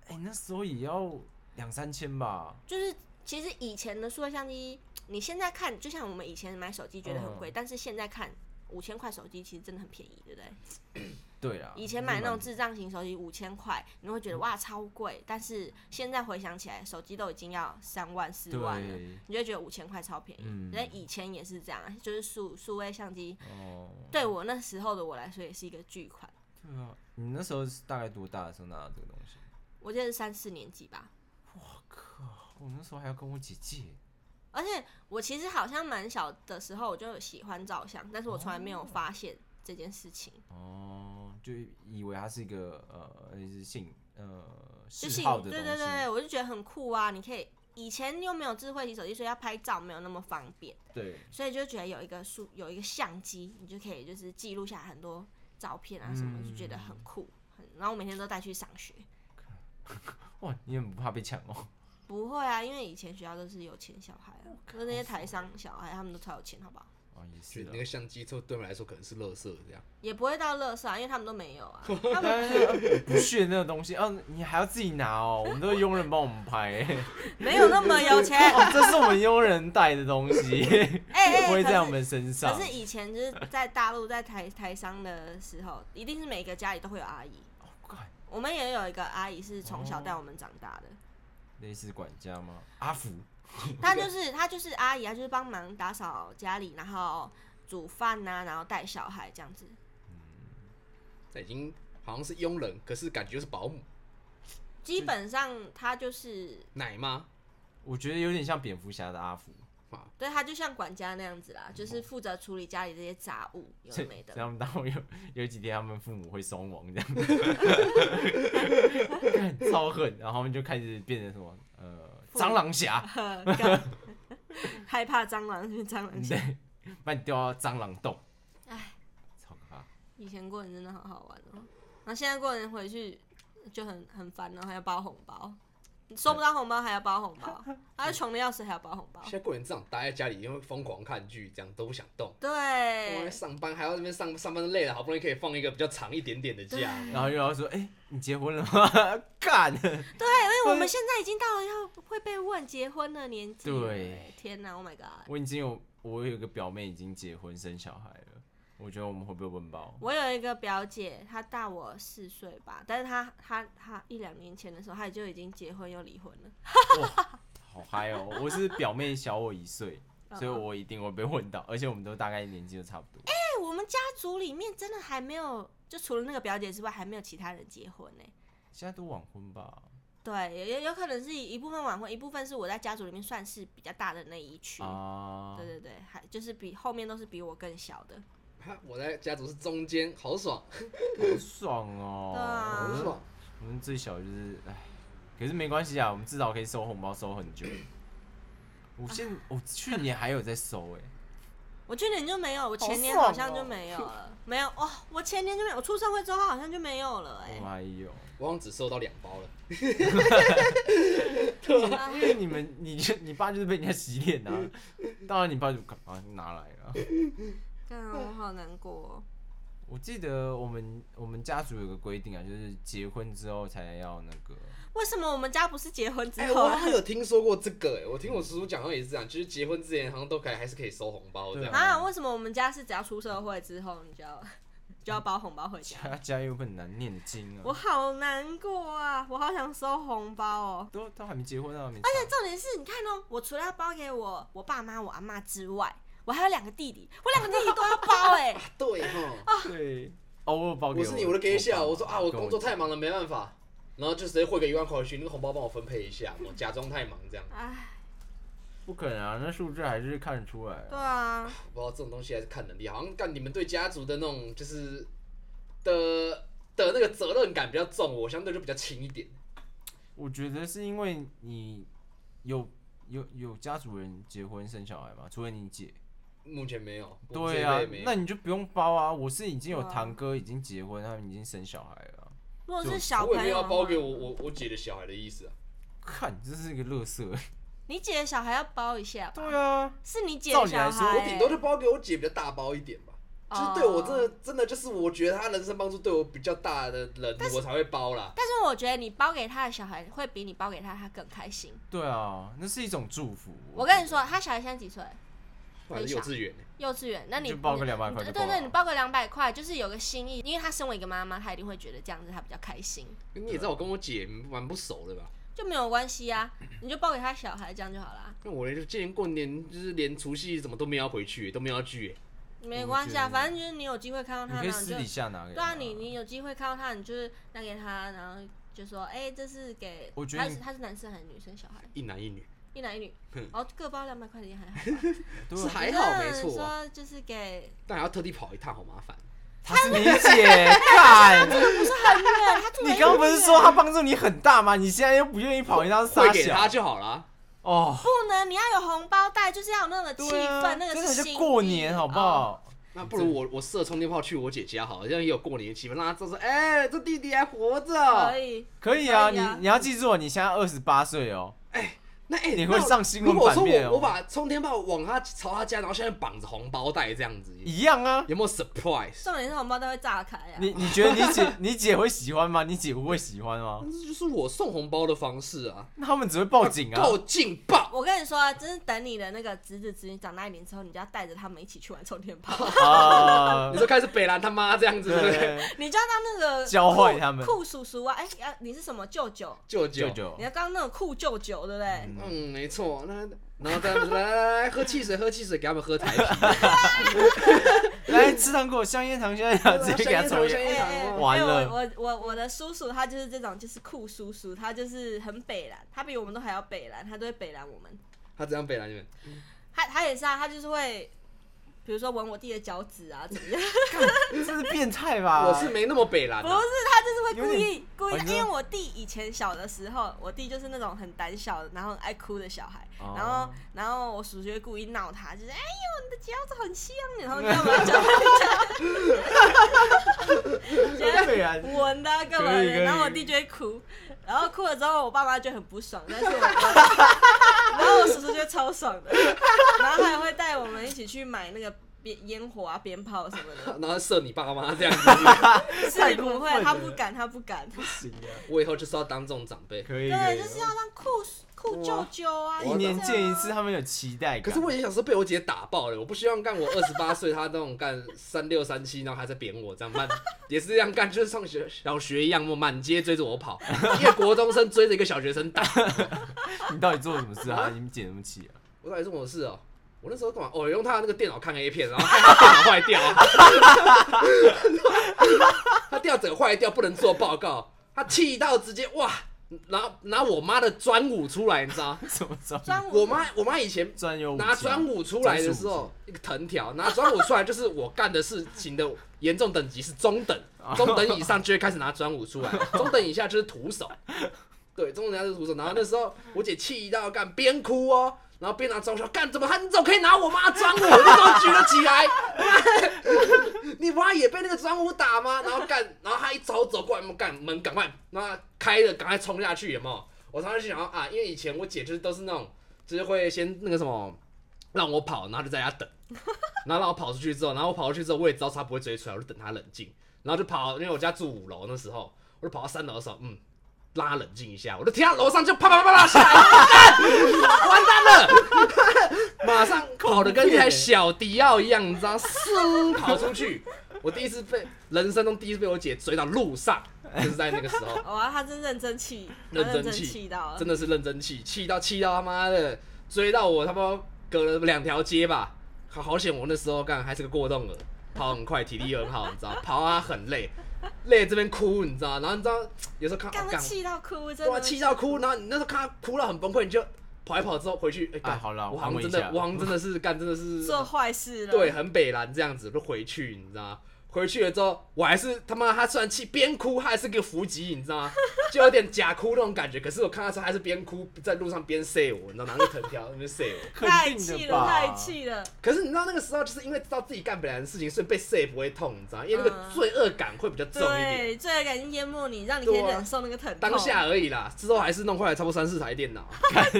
Speaker 3: 哎、那时候也要两三千吧？
Speaker 1: 就是其实以前的数位相机，你现在看，就像我们以前买手机觉得很贵，
Speaker 3: 嗯
Speaker 1: 但是现在看五千块手机其实真的很便宜，对不对？
Speaker 3: 对啊，
Speaker 1: 以前买那种智障型手机五千块，你会觉得哇超贵，但是现在回想起来，手机都已经要三万四万了。你就会觉得五千块超便宜，
Speaker 3: 嗯。
Speaker 1: 那、以前也是这样啊，就是数数位相机
Speaker 3: 哦，
Speaker 1: 对我那时候的我来说也是一个巨款。
Speaker 3: 对啊，你那时候是大概多大的时候拿到这个东西？
Speaker 1: 我记得是三四年级吧，
Speaker 3: 我靠，我那时候还要跟我姐借，
Speaker 1: 而且我其实好像蛮小的时候我就喜欢照相，但是我从来没有发现这件事情。
Speaker 3: 哦，就以为它是一个呃类似性呃
Speaker 1: 就
Speaker 3: 嗜好的
Speaker 1: 对对对，我就觉得很酷啊！你可以以前又没有智慧型手机，所以要拍照没有那么方便，
Speaker 3: 对
Speaker 1: 所以就觉得有一个数有一个相机，你就可以就是记录下很多照片啊什么，就觉得很酷。很然后我每天都带去上学。
Speaker 3: 哇，你很不怕被抢哦？
Speaker 1: 不会啊，因为以前学校都是有钱小孩啊，可是那些台商小孩，他们都超有钱，好不好？
Speaker 3: 是啊
Speaker 2: 那个相机对对我们来说可能是垃圾这样。
Speaker 1: 也不会到垃圾啊，因为他们都没有啊。他们
Speaker 3: 但是不屑那个东西，哦，你还要自己拿哦，我们都是佣人帮我们拍，欸
Speaker 1: 没有那么有钱。
Speaker 3: 哦，这是我们佣人带的东西，
Speaker 1: 哎哎，
Speaker 3: 不会在我们身上。
Speaker 1: 可是以前就是在大陆在台台商的时候，一定是每个家里都会有阿姨。
Speaker 3: 干
Speaker 1: 我们也有一个阿姨是从小带我们长大的，
Speaker 3: 类似管家吗？阿福，
Speaker 1: 她就是他就是阿姨，啊就是帮忙打扫家里，然后煮饭呐、然后带小孩这样子。
Speaker 2: 嗯已经好像是佣人，可是感觉就是保姆。
Speaker 1: 基本上他就是
Speaker 2: 奶妈。
Speaker 3: 我觉得有点像蝙蝠侠的阿福，
Speaker 2: 啊，
Speaker 1: 对他就像管家那样子啦，就是负责处理家里这些杂物，有的没的。
Speaker 3: 这样到有有几天他们父母会双亡这样，子。超狠，然后他们就开始变成什么呃蟑螂侠，
Speaker 1: 害怕蟑螂，去蟑螂侠。
Speaker 3: 对，把你丢到蟑螂洞，
Speaker 1: 哎，
Speaker 3: 超可怕。
Speaker 1: 以前过年真的好好玩哦，然后现在过年回去就很很烦，然后还要包红包，收不到红包还要包红包，还是穷的要死还要包红包
Speaker 2: 现。在过年这样待在家里，因为疯狂看剧，这样都不想动。我
Speaker 1: 对
Speaker 2: 在，上班还要那边上上班都累了，好不容易可以放一个比较长一点点的假，
Speaker 3: 然后又要说，哎、你结婚了吗？干，
Speaker 1: 对，因为我们现在已经到了要会被问结婚的年纪。
Speaker 3: 对
Speaker 1: 天哪，Oh my god！
Speaker 3: 我已经有我有个表妹已经结婚生小孩了，我觉得我们会不会温饱？
Speaker 1: 我有一个表姐，她大我四岁吧，但是她她她一两年前的时候，她就已经结婚又离婚了。
Speaker 3: 好嗨哦！我是表妹小我一岁，
Speaker 1: 嗯
Speaker 3: 所以我一定会被问到，而且我们都大概年纪都差不多。
Speaker 1: 哎、我们家族里面真的还没有，就除了那个表姐之外，还没有其他人结婚呢。
Speaker 3: 现在都晚婚吧？
Speaker 1: 对，有有可能是一部分晚婚，一部分是我在家族里面算是比较大的那一群。
Speaker 3: 啊
Speaker 1: 对，对对，还就是比后面都是比我更小的。
Speaker 2: 哈我在家族是中间，好爽，
Speaker 3: 好爽哦！
Speaker 1: 对啊。
Speaker 2: 好爽。
Speaker 3: 我们最小就是，唉，可是没关系啊，我们至少可以收红包收很久。我现我去年还有在收哎、
Speaker 1: 我去年就没有，我前年好像就
Speaker 3: 哦
Speaker 1: 没有了，没有哦，我前年就没有，我出社会之后好像就没有了哎、
Speaker 3: 我还有，
Speaker 2: 我好像只收到两包了，
Speaker 3: 因为你们你就你爸就是被人家洗脸啊，当然你爸就赶快拿来了。
Speaker 1: 我好难过哦、
Speaker 3: 我记得我们我们家族有个规定啊，就是结婚之后才要那个，
Speaker 1: 为什么我们家不是结婚之
Speaker 2: 哎、
Speaker 1: 后啊？
Speaker 2: 我好像有听说过这个、哎，我听我叔叔讲，好像也是这样，就是结婚之前好像都可以，还是可以收红包这样。
Speaker 1: 啊，为什么我们家是只要出社会之后你就要就要包红包回家？
Speaker 3: 家家有本难念的经
Speaker 1: 我
Speaker 3: 啊，
Speaker 1: 好难过啊！我好想收红包哦。
Speaker 3: 都都还没结婚啊，没
Speaker 1: 而且重点是，你看哦，我除了要包给我我爸妈、我阿妈之外，我还有两个弟弟，我两个弟弟都要包哎、
Speaker 2: 对哈，
Speaker 3: 对，哦，我有包给
Speaker 2: 我是你，我都给笑，
Speaker 3: 爸
Speaker 2: 我说啊，我工作太忙了，没办法，然后就直接汇个一万块回去，那个红包帮我分配一下，我假装太忙这样。
Speaker 1: 哎，
Speaker 3: 不可能啊，那数字还是看得出来
Speaker 1: 对
Speaker 3: 啊。
Speaker 1: 啊，
Speaker 2: 不知道这种东西还是看能力，好像干你们对家族的那种就是的的那个责任感比较重，我相对就比较轻一点。
Speaker 3: 我觉得是因为你有有有家族人结婚生小孩吗？除了你姐。
Speaker 2: 目前没有，
Speaker 3: 对啊那你就不用包啊。我是已经有堂哥已经结婚，他们已经生小孩了啊。
Speaker 1: 如果
Speaker 3: 是
Speaker 1: 小
Speaker 2: 我也没有
Speaker 1: 朋友的话
Speaker 2: 要包给我我我姐的小孩的意思啊。
Speaker 3: 看，这是一个乐色。
Speaker 1: 你姐的小孩要包一下吧？
Speaker 3: 对啊，
Speaker 1: 是你姐的小孩、
Speaker 3: 说
Speaker 2: 我顶多就包给我姐比较大包一点吧。就是对我真的真的就是我觉得他人生帮助对我比较大的人，我才会包啦。
Speaker 1: 但是我觉得你包给他的小孩会比你包给他他更开心。
Speaker 3: 对啊，那是一种祝福。
Speaker 1: 我跟你说，他小孩现在几岁？
Speaker 2: 幼稚园，
Speaker 1: 幼稚园，那你
Speaker 3: 就包个200块就够了
Speaker 1: 对对，你报个两百块，就是有个心意，因为他身为一个妈妈，他一定会觉得这样子他比较开心，
Speaker 2: 你也知道我跟我姐蛮不熟的吧？
Speaker 1: 就没有关系啊，你就报给他小孩这样就好啦，
Speaker 2: 那我连今年过年就是连除夕怎么都没有回去，都没有要聚。
Speaker 1: 没关系啊，反正就是你有机会看到他，
Speaker 3: 你可以私底下拿给他。
Speaker 1: 对啊，你你有机会看到他，你就是拿给他，然后就说，哎、这是给，
Speaker 3: 我觉得
Speaker 1: 他是他是男生还是女生小孩？
Speaker 2: 一男一女，
Speaker 1: 一男一女
Speaker 2: 然
Speaker 1: 后，各包两百块的也还好吧，
Speaker 3: 对啊，
Speaker 2: 是还好没
Speaker 1: 就是
Speaker 2: 错啊，
Speaker 1: 说就是给，
Speaker 2: 但还要特地跑一趟，好麻烦。
Speaker 3: 他是你姐，看。
Speaker 1: 不是很远，他住
Speaker 3: 你刚刚不是说他帮助你很大吗？你现在又不愿意跑一趟
Speaker 2: 汇
Speaker 3: 撒小
Speaker 2: 给他就好了。
Speaker 3: 哦，
Speaker 1: 不能，你要有红包袋，就是要有那个气
Speaker 3: 对啊
Speaker 1: 氛，那个
Speaker 3: 真的
Speaker 1: 是心意
Speaker 3: 过年好不？
Speaker 1: 哦
Speaker 3: 好？
Speaker 2: 那不如我我射充电炮去我姐家好了，这样也有过年的气氛，让她知道说，哎、这弟弟还活着。
Speaker 1: 可以，
Speaker 3: 可以啊，你
Speaker 1: 可以啊
Speaker 3: 你要记住哦，你现在二十八岁哦，
Speaker 2: 那哎、
Speaker 3: 你会
Speaker 2: 那
Speaker 3: 上新闻
Speaker 2: 如果说
Speaker 3: 版面哦
Speaker 2: 我我把冲天炮往他朝他家，然后现在绑着红包袋这样子，
Speaker 3: 一样啊。
Speaker 2: 有没有 surprise？
Speaker 1: 重点是红包袋会炸开啊！
Speaker 3: 你你觉得你姐你姐会喜欢吗？你姐不会喜欢吗？
Speaker 2: 这就是我送红包的方式啊，
Speaker 3: 那他们只会报警啊。
Speaker 2: 够劲爆！
Speaker 1: 我跟你说啊，就是等你的那个侄子侄女长大一点之后，你就要带着他们一起去玩冲天炮，
Speaker 3: 啊
Speaker 2: 你，说开始北兰他妈这样子，对不对？
Speaker 1: 你就要当那个
Speaker 3: 教坏
Speaker 1: 酷
Speaker 3: 他们
Speaker 1: 酷叔叔啊！哎、呀，你是什么舅舅？
Speaker 2: 舅舅，
Speaker 3: 舅舅
Speaker 1: 你要当那种酷舅舅，对不对？
Speaker 3: 嗯
Speaker 2: 嗯，没错。那然后这样子来来来喝汽水，喝汽水，给他们喝台啤，
Speaker 3: 来吃糖果，香烟糖，香烟糖，直接给他抽烟。
Speaker 2: 香烟糖
Speaker 1: 哎哎
Speaker 3: 完了
Speaker 1: 我我我的叔叔他就是这种，就是酷叔叔，他就是很北蓝，他比我们都还要北蓝，他都会北蓝我们。
Speaker 2: 他怎样北蓝你们？
Speaker 1: 他他也是啊，他就是会，比如说闻我弟的脚趾啊，怎么 样？
Speaker 3: 这是变态吧？
Speaker 2: 我是没那么北蓝啊，
Speaker 1: 不是，他就是会故意故意因为我弟以前小的时候，我弟就是那种很胆小的，然后很爱哭的小孩，
Speaker 3: 哦。
Speaker 1: 然后然后我叔叔会故意闹他，就是哎呦你的脚趾很香，然后你干嘛脚很
Speaker 3: 对啊，
Speaker 1: 闻的啊干嘛然后我弟就会哭，然后哭了之后，我爸妈就很不爽，但是我 然后我叔叔就超爽的，然后他还会带我们一起去买那个鞭烟火啊、鞭炮什么的。
Speaker 2: 然后射你爸妈这样子。
Speaker 1: 是不会，他不敢，他不敢。
Speaker 3: 不行啊，
Speaker 2: 我以后就是要当这种长辈。
Speaker 3: 可以，
Speaker 1: 对，就是要让酷酷舅舅啊，
Speaker 3: 一年见一次，
Speaker 1: 啊
Speaker 3: 他们有期待感。
Speaker 2: 可是我以前小时候被我姐打爆了，我不希望干我二十八岁，她那种干三六三七，然后还在扁我这样慢，也是这样干，就是上学小学一样，我满街追着我跑，一个国中生追着一个小学生打，
Speaker 3: 你到底做了什么事啊？你们姐那么气啊？
Speaker 2: 我到底做什么事哦？我那时候干嘛？哦，用他那个电脑看 A 片，然后害他电脑坏掉，他电脑整个坏掉，不能做报告，他气到直接哇，拿拿我妈的专武出来，你知道？
Speaker 3: 什么专
Speaker 2: 我妈我妈以前
Speaker 3: 专有
Speaker 2: 拿专武出来的时候，一个藤条拿专武出来，就是我干的事情的严重等级是中等，中等以上就会开始拿专武出来，中等以下就是徒手。对，中等以下就是徒手。然后那时候我姐气到干边哭哦，然后边拿专武说干怎么他你怎么可以拿我妈专武？你怎么举了起来？你妈也被那个专武打吗？然后干，然后他一走走过来，干门赶快，然后开了，赶快冲下去，有没有？我当时想啊，因为以前我姐就是都是那种，就是会先那个什么让我跑，然后就在家等，然后让我跑出去之后，然后我跑出去之后，我也知道她不会追出来，我就等她冷静，然后就跑，因为我家住五楼那时候，我就跑到三楼的时候，嗯。让她冷静一下，我就听到楼上就啪啪啪啪下来，干完蛋了，马上跑的跟一台小迪奥一样，你知道，嗖跑出去。我第一次被人生中第一次被我姐追到路上，就是在那个时候。
Speaker 1: 哇，她真认真气，他认真
Speaker 2: 气。
Speaker 1: 气到，
Speaker 2: 真的是认真气，气到气到他妈的追到我，他妈隔了两条街吧，好好险我那时候干还是个过动儿，跑很快，体力又很好，你知道，跑啊很累，累这边哭，你知道，然后你知道有时候看哦干，
Speaker 1: 干他气到哭，真的
Speaker 2: 气到哭，然后你那时候看他哭到很崩溃，你就跑一跑之后回去，哎、干
Speaker 3: 哎好了
Speaker 2: 我好像真的我好像真的是干真的是
Speaker 1: 做坏事了，
Speaker 2: 对，很北蓝这样子，就回去，你知道吗？回去了之后，我还是他妈，他虽然气边哭，他还是个伏击，你知道吗？就有点假哭那种感觉。可是我看他说还是边哭，在路上边 say 我，你知道拿那个藤条那边 say 我。
Speaker 1: 太气了，太气了，
Speaker 2: 可是你知道那个时候，就是因为知道自己干不了的事情，所以被 say 不会痛，你知道吗？因为那个
Speaker 1: 嗯
Speaker 2: 罪恶感会比较重一点。
Speaker 1: 对，罪恶感淹没你，让你可以忍受那个疼痛。
Speaker 2: 当下而已啦，之后还是弄坏了差不多三四台电脑。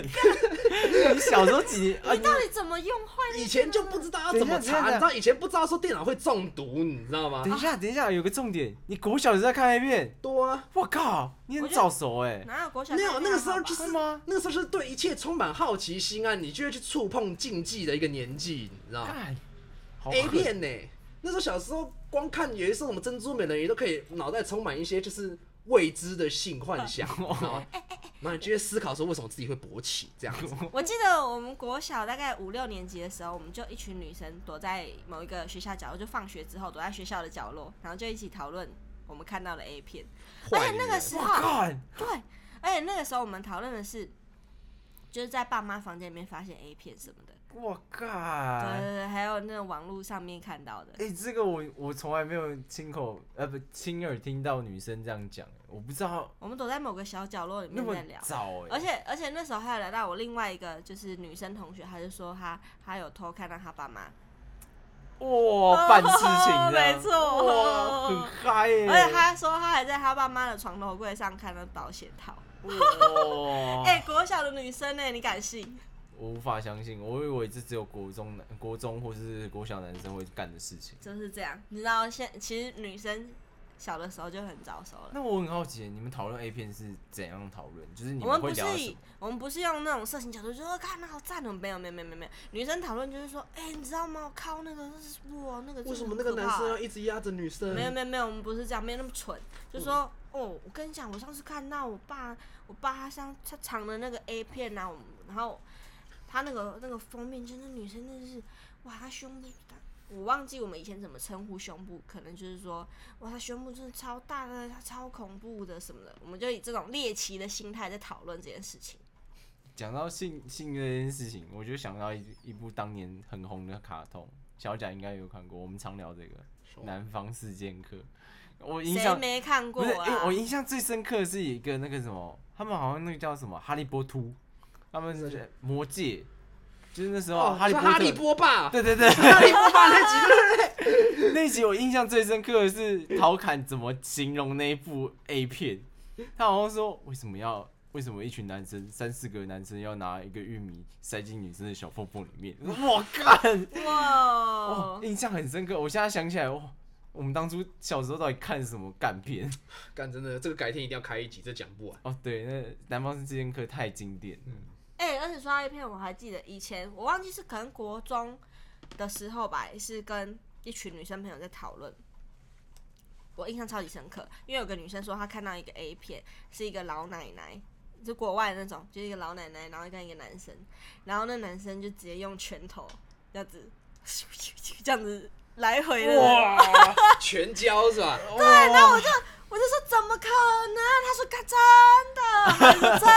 Speaker 3: 你小时候几年啊？
Speaker 1: 你到底怎么用坏？
Speaker 2: 以前就不知道要怎么查，你知道以前不知道说电脑会中毒，你知道吗？
Speaker 3: 等一下，等一下，有个重点，你国小就在看 A 片，
Speaker 2: 多啊。
Speaker 3: 我靠，你很早熟哎，
Speaker 1: 哪有国小
Speaker 2: 没有，那个时候就是
Speaker 3: 是吗？
Speaker 2: 那个时候是对一切充满好奇心啊，你就会去触碰禁忌的一个年纪，你知道吗
Speaker 3: 好
Speaker 2: ？A 片呢、那时候小时候光看有一些什么珍珠美人鱼都可以脑袋充满一些就是未知的性幻想，你知道吗？然后你就会思考说为什么自己会勃起这样子。
Speaker 1: 我记得我们国小大概五六年级的时候，我们就一群女生躲在某一个学校角落，就放学之后躲在学校的角落，然后就一起讨论我们看到的 A 片。而且那个时候，对，而且那个时候我们讨论的是，就是在爸妈房间里面发现 A 片什么的，
Speaker 3: 我
Speaker 1: 对。对对，还有那种网络上面看到的。
Speaker 3: 哎、这个我我从来没有亲口呃不亲耳听到女生这样讲，我不知道
Speaker 1: 我们躲在某个小角落里面在聊。
Speaker 3: 早哎、
Speaker 1: 而且而且那时候还有聊到我另外一个就是女生同学，她就说她她有偷看到她爸妈，
Speaker 3: 哇办事情
Speaker 1: 没错
Speaker 3: 哇很嗨耶、
Speaker 1: 而且她说她还在她爸妈的床头柜上看到保险套。
Speaker 3: 哇，
Speaker 1: 哎、国小的女生呢、你敢信？
Speaker 3: 我无法相信，我以为这只有国中男、国中或是国小男生会干的事情。
Speaker 1: 就是这样，你知道现其实女生小的时候就很早熟了。
Speaker 3: 那我很好奇，你们讨论 A 片是怎样讨论？就是你
Speaker 1: 我们
Speaker 3: 会
Speaker 1: 不是以
Speaker 3: 聊什么？
Speaker 1: 我们不是用那种色情角度，就说看那好赞哦，没有没有没有没有，女生讨论就是说，哎、你知道吗？我靠那个是哇那个
Speaker 2: 为什么那个男生要一直压着女生？
Speaker 1: 没有没有没有，我们不是这样，没有那么蠢，就说哦，我跟你讲，我上次看到我爸，我爸他上他藏的那个 A 片啊，然后他那个那个封面，真的女生真的是，哇，她胸部大，我忘记我们以前怎么称呼胸部，可能就是说，哇，她胸部真的超大的，她超恐怖的什么的，我们就以这种猎奇的心态在讨论这件事情。
Speaker 3: 讲到性性这件事情，我就想到一一部当年很红的卡通，小贾应该有看过。我们常聊这个《南方四剑客》，我印象
Speaker 1: 没看过啊？
Speaker 3: 哎、我印象最深刻的是一个那个什么，他们好像那个叫什么《哈利波特》，他们是魔戒，就是那时候、
Speaker 2: 哦，
Speaker 3: 哈利波特，
Speaker 2: 说哈利波霸，
Speaker 3: 对对对，
Speaker 2: 哈利波霸那集对不对？
Speaker 3: 那集我印象最深刻的是陶侃怎么形容那一部 A 片，他好像说为什么要为什么一群男生三四个男生要拿一个玉米塞进女生的小缝缝里面，我干，
Speaker 1: 哇
Speaker 3: 哦，，印象很深刻。我现在想起来，哇，我们当初小时候到底看什么干片？
Speaker 2: 干真的，这个改天一定要开一集，这讲不完。
Speaker 3: 哦，对，那南方四剑客太经典了。
Speaker 2: 嗯
Speaker 1: 哎、而且说到 A 片，我还记得以前我忘记是可能国中的时候吧，也是跟一群女生朋友在讨论。我印象超级深刻，因为有个女生说她看到一个 A 片，是一个老奶奶，就国外那种，就是一个老奶奶，然后跟一个男生，然后那男生就直接用拳头这样子，这样子来回的，
Speaker 3: 哇，
Speaker 2: 拳交是吧？
Speaker 3: 对，然后我就
Speaker 1: 我就说怎么可能？他说他真的，真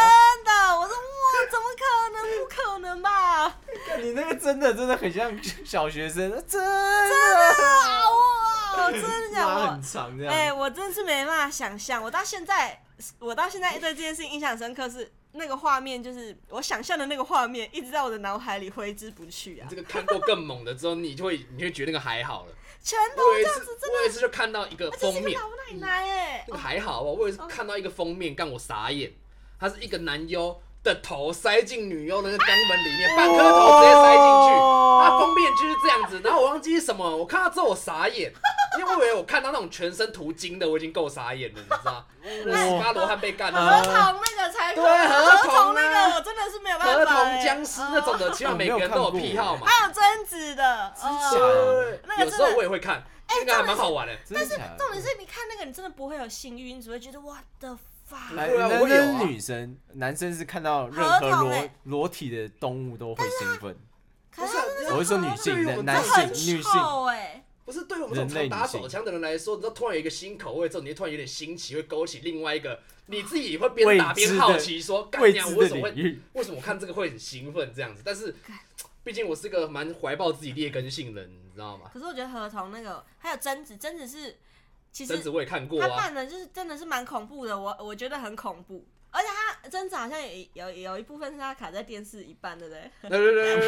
Speaker 1: 的，我说哇，怎么可能？不可能吧？
Speaker 3: 你那个真的真的很像 小学生，真
Speaker 1: 真
Speaker 3: 的，
Speaker 1: 的啊哇！真的假的？
Speaker 3: 拉很
Speaker 1: 我
Speaker 3: 长这
Speaker 1: 哎、
Speaker 3: 样。
Speaker 1: 我真是没办法想象，我到现在，我到现在对这件事情印象深刻是。那个画面就是我想象的那个画面，一直在我的脑海里挥之不去啊
Speaker 2: 你！这个看过更猛的之后，你就会你会觉得那个还好了。
Speaker 1: 拳头
Speaker 2: 我有一次
Speaker 1: 这样子，真
Speaker 2: 我有一次就看到一个封面，
Speaker 1: 老奶奶哎、
Speaker 2: 那个还好哦，我有一次看到一个封面，干我傻眼，他是一个男优的头塞进女优那个肛门里面，半颗头直接塞进去，
Speaker 3: 哦
Speaker 2: 他封面就是这样子。然后我忘记是什么，我看到之后我傻眼，因为我以为我看到那种全身涂金的，我已经够傻眼了，你知道？那十八罗汉被干
Speaker 1: 合
Speaker 2: 了。
Speaker 1: 同那个才
Speaker 2: 对
Speaker 1: 合
Speaker 2: 合同
Speaker 1: 同那
Speaker 2: 啊
Speaker 1: 个我真的是没有办法、
Speaker 2: 合同
Speaker 1: 欸
Speaker 2: 僵尸那种的，起码每个人都有癖好嘛。
Speaker 1: 还有贞子的，
Speaker 3: 假
Speaker 1: 哦
Speaker 3: 的
Speaker 1: 那个
Speaker 2: 有时候我也会看，那个还蛮好玩的。
Speaker 3: 真的假的？
Speaker 1: 重点是你看那个，你真的不会有性欲，你只会觉得哇的发。
Speaker 3: 哎
Speaker 2: 对啊
Speaker 3: 那
Speaker 2: 我有啊
Speaker 3: 那是女生，男生是看到任何裸
Speaker 1: 欸
Speaker 3: 裸体的动物都会兴奋。
Speaker 1: 可是
Speaker 2: 不是啊
Speaker 3: 我会说女性男性、女性，
Speaker 2: 不是对于我们这种常打手枪的人来说，你知道突然有一个新口味之后，你会突然有点新奇，会勾起另外一个 你自己会边打边好奇说，干
Speaker 3: 未
Speaker 2: 娘我为什么会。为什么我看这个会很兴奋这样子？但是毕竟我是个蛮怀抱自己劣根性的人，你知道吗？
Speaker 1: 可是我觉得合同那个还有贞子，贞子是其实
Speaker 2: 贞子我也看过啊，
Speaker 1: 他扮的就是真的是蛮恐怖的，我我觉得很恐怖。而且他贞子好像有有有一部分是他卡在电视一半，对不对？
Speaker 2: 对对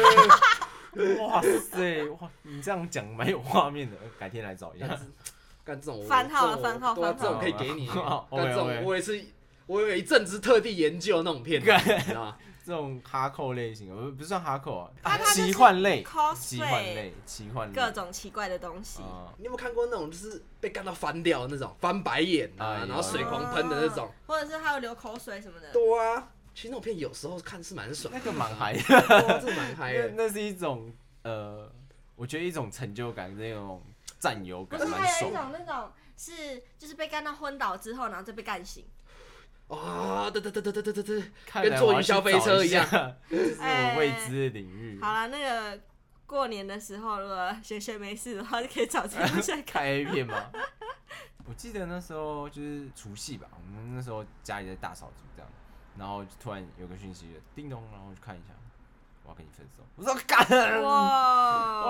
Speaker 2: 对
Speaker 3: 哇塞，哇，你这样讲蛮有画面的，改天来找一下。
Speaker 2: 干这种我
Speaker 1: 番号了
Speaker 2: 这种
Speaker 1: 番号
Speaker 2: 对啊，
Speaker 1: 番号
Speaker 2: 这种可以给你。
Speaker 3: 好
Speaker 2: 干这种我也是，我有一阵子特地研究那种片你知道吗？
Speaker 3: 这种哈扣类型，不不算哈扣啊，
Speaker 1: 它它就是
Speaker 3: 奇幻类
Speaker 1: ，cosplay
Speaker 3: 奇幻类，奇幻类，
Speaker 1: 各种奇怪的东西。
Speaker 3: 啊，
Speaker 2: 你有没有看过那种就是被干到翻掉的那种，翻白眼
Speaker 3: 哎
Speaker 2: 啊，
Speaker 3: 有
Speaker 2: 然后水狂喷的那种？
Speaker 1: 啊，或者是还有流口水什么的。
Speaker 2: 对啊，其实那种片有时候看是蛮爽的，
Speaker 3: 那个蛮嗨的，
Speaker 2: 对啊，这蛮嗨
Speaker 3: 那
Speaker 2: 的。
Speaker 3: 那是一种呃，我觉得一种成就感，那种占有感，
Speaker 1: 不是
Speaker 3: 蛮爽。
Speaker 1: 还有一种那种是就是被干到昏倒之后，然后再被干醒。
Speaker 2: 啊，对对对对对对对对，跟坐云霄飞车一样
Speaker 3: 是我未知的领域。
Speaker 1: 好了，那个过年的时候，如果闲闲没事的话，就可以找这个下看。
Speaker 3: 看 A 片吗？我记得那时候就是除夕吧，我们那时候家里在大扫除这样，然后突然有个讯息，叮咚，然后我去看一下，我要跟你分手。我说干，
Speaker 1: 哇！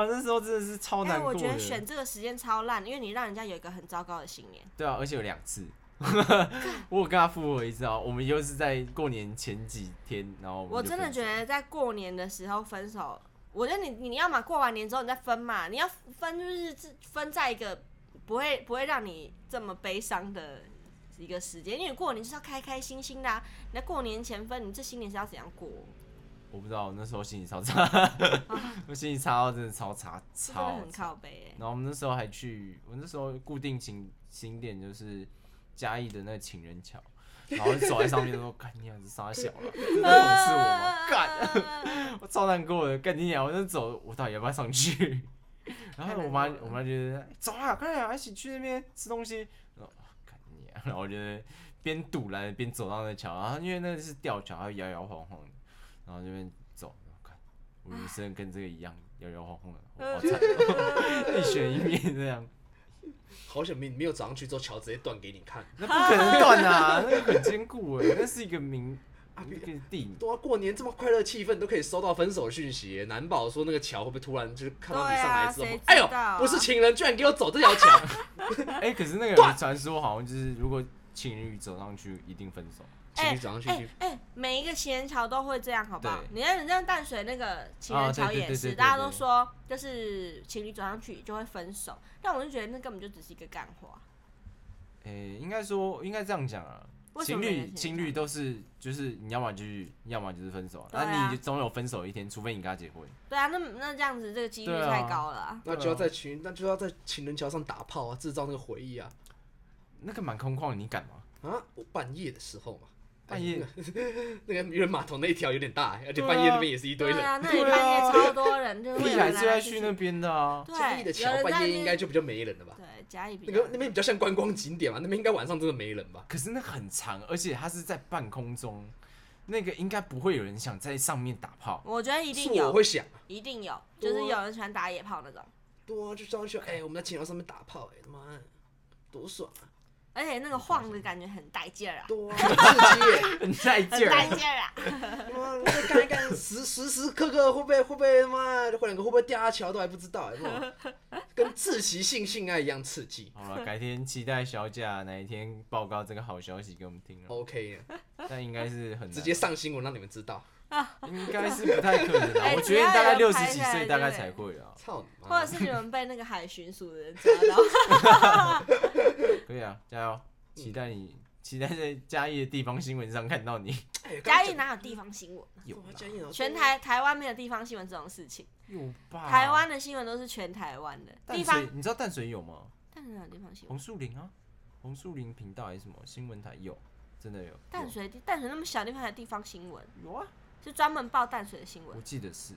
Speaker 3: 哇，那时候真的是超
Speaker 1: 哎、
Speaker 3: 难过的。
Speaker 1: 我觉得选这个时间超烂，因为你让人家有一个很糟糕的新年。
Speaker 3: 对啊，而且有两次，我有跟他复合一次啊，我们又是在过年前几天，然后
Speaker 1: 我真的觉
Speaker 3: 得
Speaker 1: 得在过年的时候分手，我觉得你你要嘛过完年之后你再分嘛，你要分就是自分在一个不会不会让你这么悲伤的一个时间，因为过年就是要开开心心的、啊。你在过年前分，你这新年是要怎样过？
Speaker 3: 我不知道，那时候心情超差，我心情差到真的超差，超很。
Speaker 1: 靠背、欸。
Speaker 3: 然后我们那时候还去，我那时候固定景景点就是嘉义的那个情人桥，然后就走在上面说：“干你娘，子傻小了，真的讽刺我吗？干，我超难过的，干你娘！我就走，我到底要不要上去？” 然后我妈我妈觉得走啊，快点啊，一起去那边吃东西。然后啊干你娘！然后我就边堵拦边走到那桥，然后因为那个是吊桥，还摇摇晃晃的，然后这边走，看我人生跟这个一样摇摇晃晃的，我好惨哦，一悬一面这样。
Speaker 2: 好险没没有走上去之后桥直接断给你看。
Speaker 3: 那不可能断啊，那个很坚固哎，那是一个名一个地
Speaker 2: 对啊，过年这么快乐气氛都可以收到分手讯息耶，难保说那个桥会不会突然就是看到你上来之后，
Speaker 1: 对啊谁知
Speaker 2: 哎呦
Speaker 1: 道啊，
Speaker 2: 不是情人，居然给我走这条桥，
Speaker 3: 哎、可是那个有传说好像就是如果情侣走上去一定分手，
Speaker 2: 情侣走上去
Speaker 1: 哎每一个情人桥都会这样，好不好
Speaker 3: 对？
Speaker 1: 你看，你像淡水那个情人桥
Speaker 3: 啊对对
Speaker 1: 也是，
Speaker 3: 对对对
Speaker 1: 大家都说就是情侣走上去就会分手，但我就觉得那根本就只是一个干话。
Speaker 3: 哎、应该说应该这样讲啊。情
Speaker 1: 为什么每个
Speaker 3: 侣情侣都是就是你要么就是要么就是分手啊，
Speaker 1: 对啊
Speaker 3: 那、你总有分手一天，除非你跟他结婚。
Speaker 1: 对啊，那那这样子这个几率
Speaker 3: 对啊
Speaker 1: 太高了、啊。
Speaker 2: 那就要在情那就要在情人桥上打炮啊，制造那个回忆啊
Speaker 3: 那个蛮空旷的，你敢吗？
Speaker 2: 啊！我半夜的时候嘛，
Speaker 3: 半夜
Speaker 2: 那个渔人码头那一条有点大，而且半夜那边也是一堆人。
Speaker 1: 对啊，那里半夜超多人，就会 有
Speaker 3: 屁孩
Speaker 1: 人来来
Speaker 3: 最爱去那边的啊。
Speaker 2: 嘉义的
Speaker 1: 对，有
Speaker 2: 桥半夜应该就比较没人了吧？
Speaker 1: 对嘉义比
Speaker 2: 那
Speaker 1: 较
Speaker 2: 个那边比较像观光景点嘛，那边应该晚上真的没人吧？
Speaker 3: 可是那很长，而且它是在半空中，那个应该不会有人想在上面打炮。
Speaker 1: 我觉得一定有，
Speaker 2: 我会想，
Speaker 1: 一定有，就是有人喜欢打野炮那种，
Speaker 2: 对啊，就上去，哎，我们在青岛上面打炮，哎，他妈多爽啊！
Speaker 1: 而且那个晃的感觉很带劲儿啊，
Speaker 2: 对啊，刺激！
Speaker 3: 很带
Speaker 1: 很
Speaker 3: 劲儿，
Speaker 1: 带劲儿啊！
Speaker 2: 哇，再干一干，时时时刻刻会不会会不会他妈会两个会不会掉下桥都还不知道，有没有？跟自习性性爱一样刺激。
Speaker 3: 好了，改天期待小贾哪一天报告这个好消息给我们听了
Speaker 2: ，OK，
Speaker 3: 但应该是很
Speaker 2: 直接，上新闻让你们知道。
Speaker 3: 应该是不太可能啊。
Speaker 1: 哎
Speaker 3: 我觉得大概六十几岁大概才会啊。
Speaker 2: 操你妈！
Speaker 1: 或者是你们被那个海巡署的人抓到，
Speaker 3: 可以啊，加油！期待你，期待在嘉义的地方新闻上看到你。
Speaker 2: 哎
Speaker 1: 嘉义哪有地方新闻？
Speaker 3: 有
Speaker 1: 全台台湾没有地方新闻这种事情，
Speaker 3: 有吧？
Speaker 1: 台湾的新闻都是全台湾的
Speaker 3: 淡
Speaker 1: 地方，，
Speaker 3: 你知道淡水有吗？
Speaker 1: 淡水哪有地方新闻
Speaker 3: 红？树林啊，红树林频道还是什么新闻台有，真的有。
Speaker 1: 淡水淡水那么小地方还有地方新闻，
Speaker 3: 有啊，
Speaker 1: 是专门报淡水的新闻
Speaker 3: 我
Speaker 1: 闻，
Speaker 3: 记得是，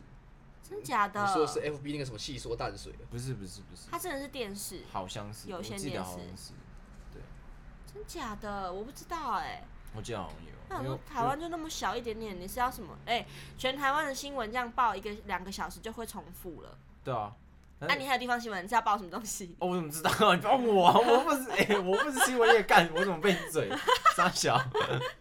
Speaker 1: 真假的？
Speaker 2: 你说的是 FB 那个什么细说淡水的，
Speaker 3: 不是不是不是，
Speaker 1: 它真的是电视，
Speaker 3: 好像是，我
Speaker 1: 有线
Speaker 3: 记得
Speaker 1: 电视
Speaker 3: 好像是，
Speaker 1: 真假的？我不知道哎、
Speaker 3: 我记得好像有。
Speaker 1: 那我台湾就那么小一点点，你是要什么？哎、全台湾的新闻这样报一个两个小时就会重复了。
Speaker 3: 对啊，
Speaker 1: 那、
Speaker 3: 但
Speaker 1: 你还有地方新闻，是要报什么东西？
Speaker 3: 哦，我怎么知道？你不要我啊，我不是 哎、我不是新闻业干，我怎么被你嘴？傻小，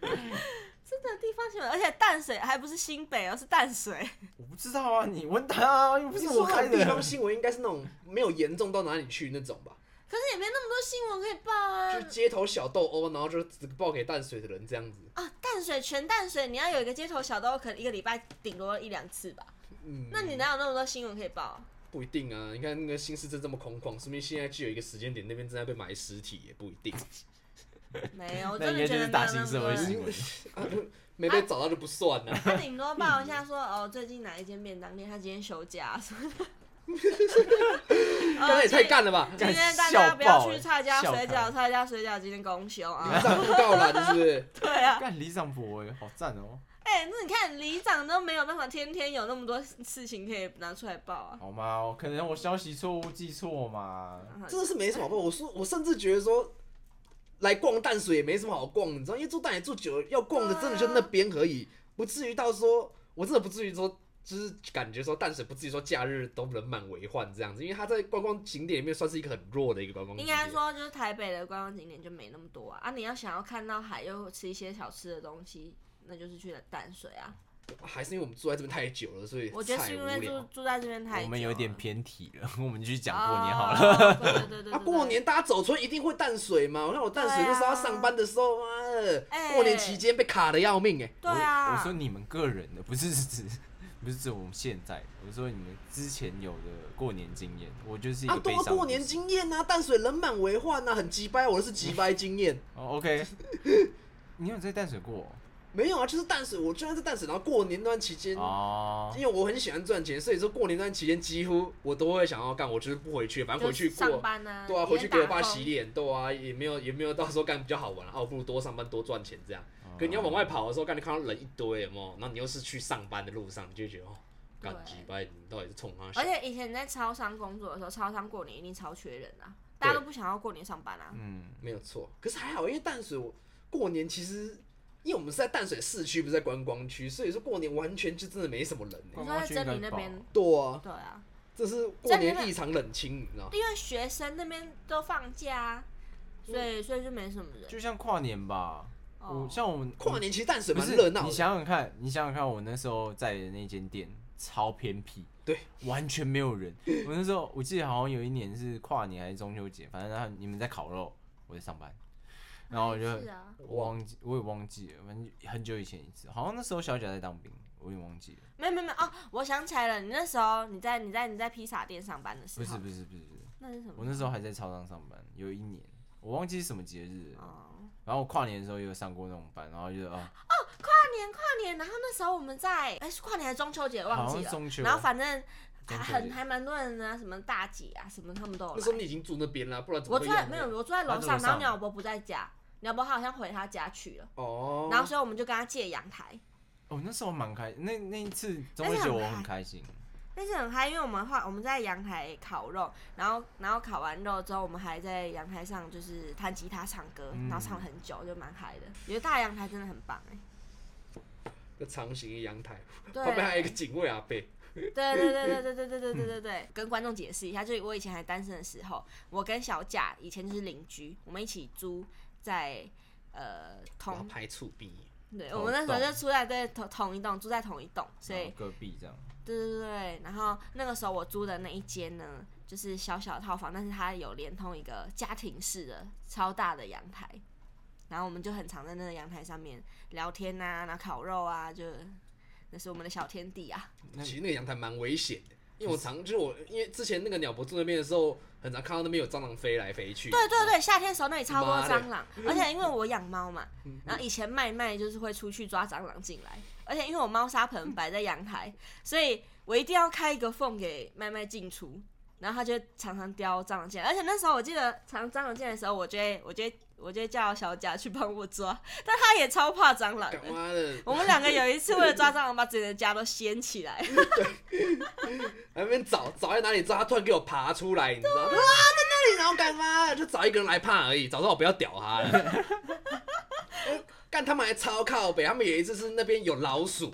Speaker 1: 真的地方新闻，而且淡水还不是新北而，是淡水。
Speaker 3: 我不知道啊，你问他啊，又不是我
Speaker 2: 说
Speaker 3: 开
Speaker 2: 的地方。新闻应该是那种没有严重到哪里去那种吧，
Speaker 1: 可是也没那么多新闻可以报啊
Speaker 2: 就。街头小斗殴，然后就只报给淡水的人这样子。
Speaker 1: 啊，淡水全淡水，你要有一个街头小斗殴，可能一个礼拜顶多一两次吧。
Speaker 2: 嗯，
Speaker 1: 那你哪有那么多新闻可以报啊？
Speaker 2: 不一定啊，你看那个新市镇这么空旷，说明现在就有一个时间点，那边正在被埋尸体，也不一定。
Speaker 1: 没有，我真的觉得
Speaker 3: 应该就是大
Speaker 1: 没有那么
Speaker 3: 型社会新闻。
Speaker 2: 啊，没被找到就不算了。
Speaker 1: 他顶多报一下说，哦，最近哪一间便当店他今天休假什么的。
Speaker 2: 刚才也太干了吧！
Speaker 1: 今天大
Speaker 3: 笑
Speaker 1: 家不要去蔡家
Speaker 3: 笑
Speaker 1: 水饺，
Speaker 3: 开
Speaker 1: 蔡家水饺今天公休
Speaker 2: 里
Speaker 1: 啊。
Speaker 2: 长不告了是不是？
Speaker 1: 对啊，
Speaker 3: 干李长博哎，好赞哦！
Speaker 1: 哎、那你看里长都没有办法天天有那么多事情可以拿出来报啊。
Speaker 3: 好吗？可能我消息错误记错嘛。
Speaker 2: 真的是没什么好报。我说，我甚至觉得说，来逛淡水也没什么好逛，你知道，因为住淡水住久了，要逛的真的就那边而已，不至于到说，我真的不至于说。就是感觉说淡水不至于说假日都人满为患这样子，因为它在观光景点里面算是一个很弱的一个观光景
Speaker 1: 应
Speaker 2: 点。
Speaker 1: 该说就是台北的观光景点就没那么多啊。啊，你要想要看到海又吃一些小吃的东西，那就是去了淡水啊。
Speaker 2: 还是因为我们住在这边太久了，所以
Speaker 1: 我觉得是因为住
Speaker 2: 聊。
Speaker 1: 住在这边太久了
Speaker 3: 我们有点偏题了，我们继续讲
Speaker 1: 哦
Speaker 3: 过年好了。
Speaker 1: 了。对对对对
Speaker 2: 啊，
Speaker 1: 对
Speaker 2: 过年大家走村一定会淡水嘛。我看我淡水那时候要上班的时候，妈的，
Speaker 1: 哎
Speaker 2: 过年期间被卡的要命哎、
Speaker 1: 对啊。
Speaker 3: 我我说你们个人的，不是指不是指我们现在的，我说你们之前有的过年经验，我就是一
Speaker 2: 啊，
Speaker 3: 个悲伤的
Speaker 2: 多过年经验啊，淡水人满为患啊，很鸡掰，我的是鸡掰经验。
Speaker 3: 哦，OK，你有在淡水过
Speaker 2: 没有啊，就是淡水，我居然在淡水，然后过年那段期间，
Speaker 3: 哦？
Speaker 2: 因为我很喜欢赚钱，所以说过年那段期间几乎我都会想要干，我就是不回去，反正回去
Speaker 1: 过上
Speaker 2: 过。
Speaker 1: 班啊，
Speaker 2: 对啊，回去给我爸洗脸，对啊，也没有也没有到时候干比较好玩啊，我不如多上班多赚钱这样。
Speaker 3: 哦
Speaker 2: 可你要往外跑的时候，干你看到人一堆，有没有？然后你又是去上班的路上，你就会觉得哦，干
Speaker 1: 对
Speaker 2: 鸡掰，你到底是冲他
Speaker 1: 而？且以前你在超商工作的时候，超商过年一定超缺人啊，大家都不想要过年上班啊。
Speaker 3: 嗯，
Speaker 2: 没有错，可是还好，因为淡水我过年其实，因为我们是在淡水市区，不是在观光区，所以说过年完全就真的没什么人呢、
Speaker 1: 你说在真理那边，
Speaker 2: 对啊，
Speaker 1: 对啊，
Speaker 2: 这是过年异常冷清，你知道吗？
Speaker 1: 因为学生那边都放假啊，所以所以就没什么人。
Speaker 3: 就像跨年吧，
Speaker 1: 哦
Speaker 3: 我像我们
Speaker 2: 跨年其实淡水
Speaker 3: 不是
Speaker 2: 蛮热闹，
Speaker 3: 你想想看，你想想看，我那时候在的那间店超偏僻，
Speaker 2: 对，
Speaker 3: 完全没有人。我那时候我记得好像有一年是跨年还是中秋节，反正他你们在烤肉，我在上班，然后我就
Speaker 1: 啊，
Speaker 3: 我忘记我也忘记了，反正很久以前一次，好像那时候小贾在当兵，我也忘记了。
Speaker 1: 没有没有没有哦，我想起来了，你那时候你在你在你在披萨店上班的时候，
Speaker 3: 不是不是不是不是，
Speaker 1: 那是什么？
Speaker 3: 我那时候还在超商上班，有一年我忘记是什么节日。然后我跨年的时候也有上过那种班，然后就哦，
Speaker 1: 跨年跨年，然后那时候我们在哎是跨年还是中秋节？忘记了，
Speaker 3: 中秋
Speaker 1: 然后反正
Speaker 3: 还
Speaker 1: 很还蛮多人啊，什么大姐啊什么他们都有来。
Speaker 2: 那时候你已经住那边了，不然怎么
Speaker 1: 我住在没有，我住在楼上，然后鸟伯不在家，鸟伯好像回他家去了，
Speaker 2: 哦，
Speaker 1: 然后所以我们就跟他借阳台。
Speaker 3: 哦，那时候蛮开，那那一次中
Speaker 1: 但是很
Speaker 3: 秋节我很开心。
Speaker 1: 但是很嗨，因为我们话我们在阳台烤肉，然后然后烤完肉之后，我们还在阳台上就是弹吉他唱歌，
Speaker 3: 嗯。
Speaker 1: 然后唱了很久，就蛮嗨的。觉得大阳台真的很棒哎、
Speaker 2: 个长形的阳台，
Speaker 1: 对。
Speaker 2: 旁边还有一个警卫阿伯，
Speaker 1: 对对对对对对对对对对对，跟观众解释一下，就是我以前还单身的时候，我跟小贾以前就是邻居，我们一起租在呃同，
Speaker 2: 排触壁，
Speaker 1: 对我们那时候就住在对同同一栋，住在同一栋，所以
Speaker 3: 然后隔壁这样，
Speaker 1: 对对对，然后那个时候我租的那一间呢，就是小小的套房，但是它有连通一个家庭式的超大的阳台，然后我们就很常在那个阳台上面聊天呐、然后烤肉啊，就那是我们的小天地啊。
Speaker 2: 其实那个阳台蛮危险的，因为我常就是我因为之前那个鸟伯住那边的时候，很常看到那边有蟑螂飞来飞去。
Speaker 1: 对对对，夏天的时候那里超多蟑螂，而且因为我养猫嘛，然后以前麦麦就是会出去抓蟑螂进来，而且因为我猫砂盆摆在阳台，所以我一定要开一个缝给麦麦进出，然后它就会常常叼蟑螂进来，而且那时候我记得常蟑螂进来的时候，我就会我就会我就会叫小贾去帮我抓，但他也超怕蟑螂
Speaker 2: 干
Speaker 1: 的。
Speaker 2: 妈的，
Speaker 1: 我们两个有一次为了抓蟑螂，把整个家都掀起来。
Speaker 2: 在那边找找在哪里，之后他突然给我爬出来，你知道吗？啊，在那里，然后干嘛？就找一个人来怕而已，早知道我不要屌他了。干他们还超靠北，他们有一次是那边有老鼠，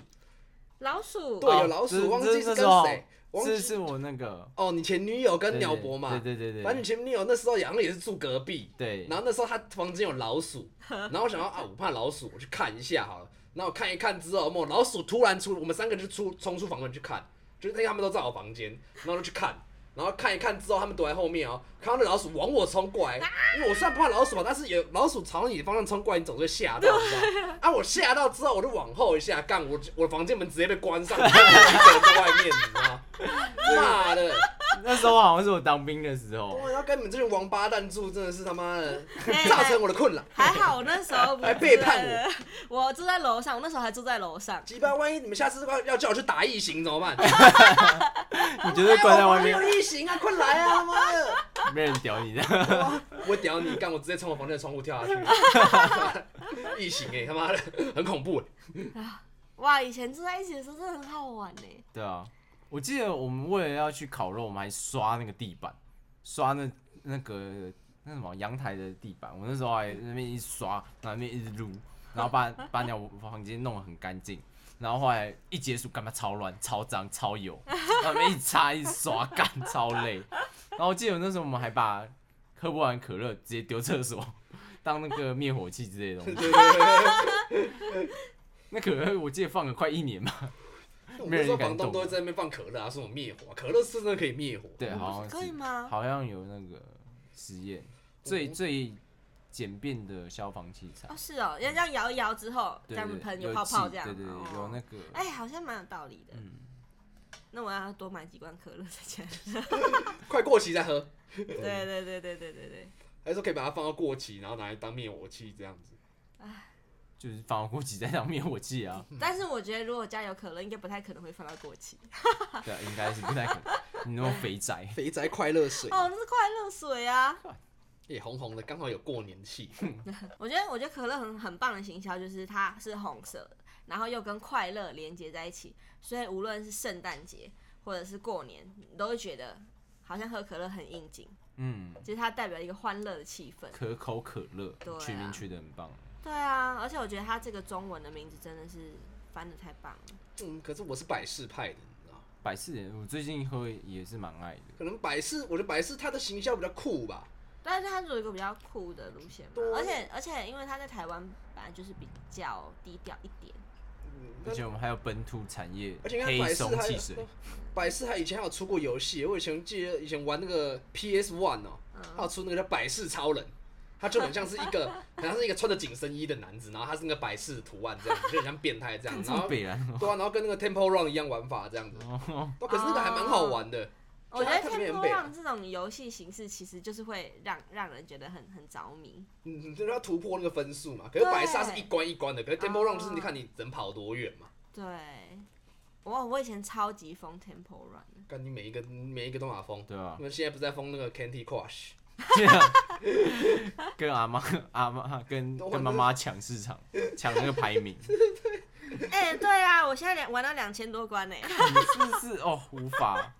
Speaker 1: 老鼠，
Speaker 2: 对，
Speaker 3: 哦
Speaker 2: 有老鼠，
Speaker 3: 这
Speaker 2: 忘记是跟谁，忘记
Speaker 3: 是是我那个
Speaker 2: 哦，你前女友跟
Speaker 3: 对
Speaker 2: 鸟伯嘛，
Speaker 3: 对对对对，
Speaker 2: 反正你前女友那时候好像也是住隔壁，
Speaker 3: 对，
Speaker 2: 然后那时候他房间有老鼠，然后我想到啊，我怕老鼠，我去看一下好了。然后我看一看之后，某老鼠突然出，我们三个就出冲出房门去看，就是因为他们都在我房间，然后就去看，然后看一看之后，他们躲在后面哦，看到那老鼠往我冲过来，因为我虽然不怕老鼠嘛，但是有老鼠朝你的方向冲过来，你总是会吓到，你知道吗？啊，我吓到之后，我就往后一下，干我我房间门直接被关上，我一个人在外面，你知道吗？妈的！
Speaker 3: 那时候好像是我当兵的时候，
Speaker 2: 我要跟你们这群王八蛋住，真的是他妈的
Speaker 1: 哎
Speaker 2: 造成我的困扰。
Speaker 1: 还好我那时候
Speaker 2: 还背叛
Speaker 1: 我，我住在楼上，我那时候还住在楼上。
Speaker 2: 鸡巴，万一你们下次要要叫我去打异形怎么办？
Speaker 3: 你绝对关在外面
Speaker 2: 有异形啊，快来啊！他妈的，
Speaker 3: 没人屌你的。
Speaker 2: 我会屌你，干我直接从我房间的窗户跳下去。异形哎，他妈的，很恐怖哎。
Speaker 1: 哇，以前住在一起的时候真的很好玩呢。
Speaker 3: 对啊，我记得我们为了要去烤肉，我们还刷那个地板，刷那那个那什么阳台的地板。我那时候还在那边一刷，那边一直撸，然后把 把鸟房间弄得很干净。然后后来一结束，干嘛超乱、超脏、超油，然后那边一擦、一刷，干超累。然后我记得那时候我们还把喝不完可乐直接丢厕所，当那个灭火器之类的东西。那可乐我记得放了快一年吧。
Speaker 2: 对，我们那时候房东都会在那边放可乐啊，说我灭火啊，可乐是真的可以灭火。
Speaker 3: 对，好像
Speaker 1: 可以吗？
Speaker 3: 好像有那个实验，最最简便的消防器材
Speaker 1: 哦，，是哦，要这样摇一摇之后，这样喷
Speaker 3: 有
Speaker 1: 泡泡这样。
Speaker 3: 气对对有那个，
Speaker 1: 哎，好像蛮有道理的。
Speaker 3: 嗯，
Speaker 1: 那我要多买几罐可乐在家。
Speaker 2: 快过期再喝，
Speaker 1: 对对对对对对对。
Speaker 2: 还是说可以把它放到过期，然后拿来当灭火器这样子。
Speaker 3: 就是放过期在上面，我记啊，
Speaker 1: 但是我觉得如果家有可乐，应该不太可能会放到过期。
Speaker 3: 对啊，应该是不太可能。你那种肥宅，
Speaker 2: 肥宅快乐水
Speaker 1: 哦，那是快乐水啊！
Speaker 2: 也红红的，刚好有过年气。
Speaker 1: 我觉得我觉得可乐很很棒的行销，就是它是红色的，然后又跟快乐连接在一起，所以无论是圣诞节或者是过年，你都会觉得好像喝可乐很应景，
Speaker 3: 嗯，
Speaker 1: 就是它代表一个欢乐的气氛。
Speaker 3: 可口可乐取名取得很棒，
Speaker 1: 对啊，而且我觉得他这个中文的名字真的是翻的太棒了。
Speaker 2: 嗯，可是我是百事派的，你知道吗？
Speaker 3: 百事人我最近喝也是蛮爱的，
Speaker 2: 可能百事，我觉得百事它的形象比较酷吧。
Speaker 1: 但是它有一个比较酷的路线嘛，而且而且因为它在台湾本来就是比较低调一点，
Speaker 2: 嗯
Speaker 3: 而且我们还有本土产业
Speaker 2: 而且你看
Speaker 3: 黑
Speaker 2: 百事还
Speaker 3: 松汽水，
Speaker 2: 百事还以前还有出过游戏，我以前记得以前玩那个 PS One 哦，还有出那个叫百事超人，他就很像是一个，好像是一个穿着紧身衣的男子，然后他是那个百事图案这样，就很像变态这样，
Speaker 3: 这
Speaker 2: 然后。对啊，然后跟那个 Temple Run 一样玩法这样子，
Speaker 3: 哦，
Speaker 2: 哦，可是那个还蛮好玩的，
Speaker 1: 我觉得 Temple Run 这种游戏形式其实就是会让让人觉得很很着迷。
Speaker 2: 嗯，就是要突破那个分数嘛，可是百事它是一关一关的，可是 Temple Run 就是
Speaker 1: 哦。
Speaker 2: 你看你能跑多远嘛，
Speaker 1: 对，我我以前超级疯 Temple Run 的，
Speaker 2: 看你每一个每一个都马疯，
Speaker 3: 对啊。
Speaker 2: 因，为现在不是在疯那个 Candy Crush，
Speaker 3: 跟阿妈阿妈跟跟妈妈抢市场，抢那个排名，
Speaker 1: 哎、对啊，我现在两玩到两千多关呢。
Speaker 3: 你是不是哦无法？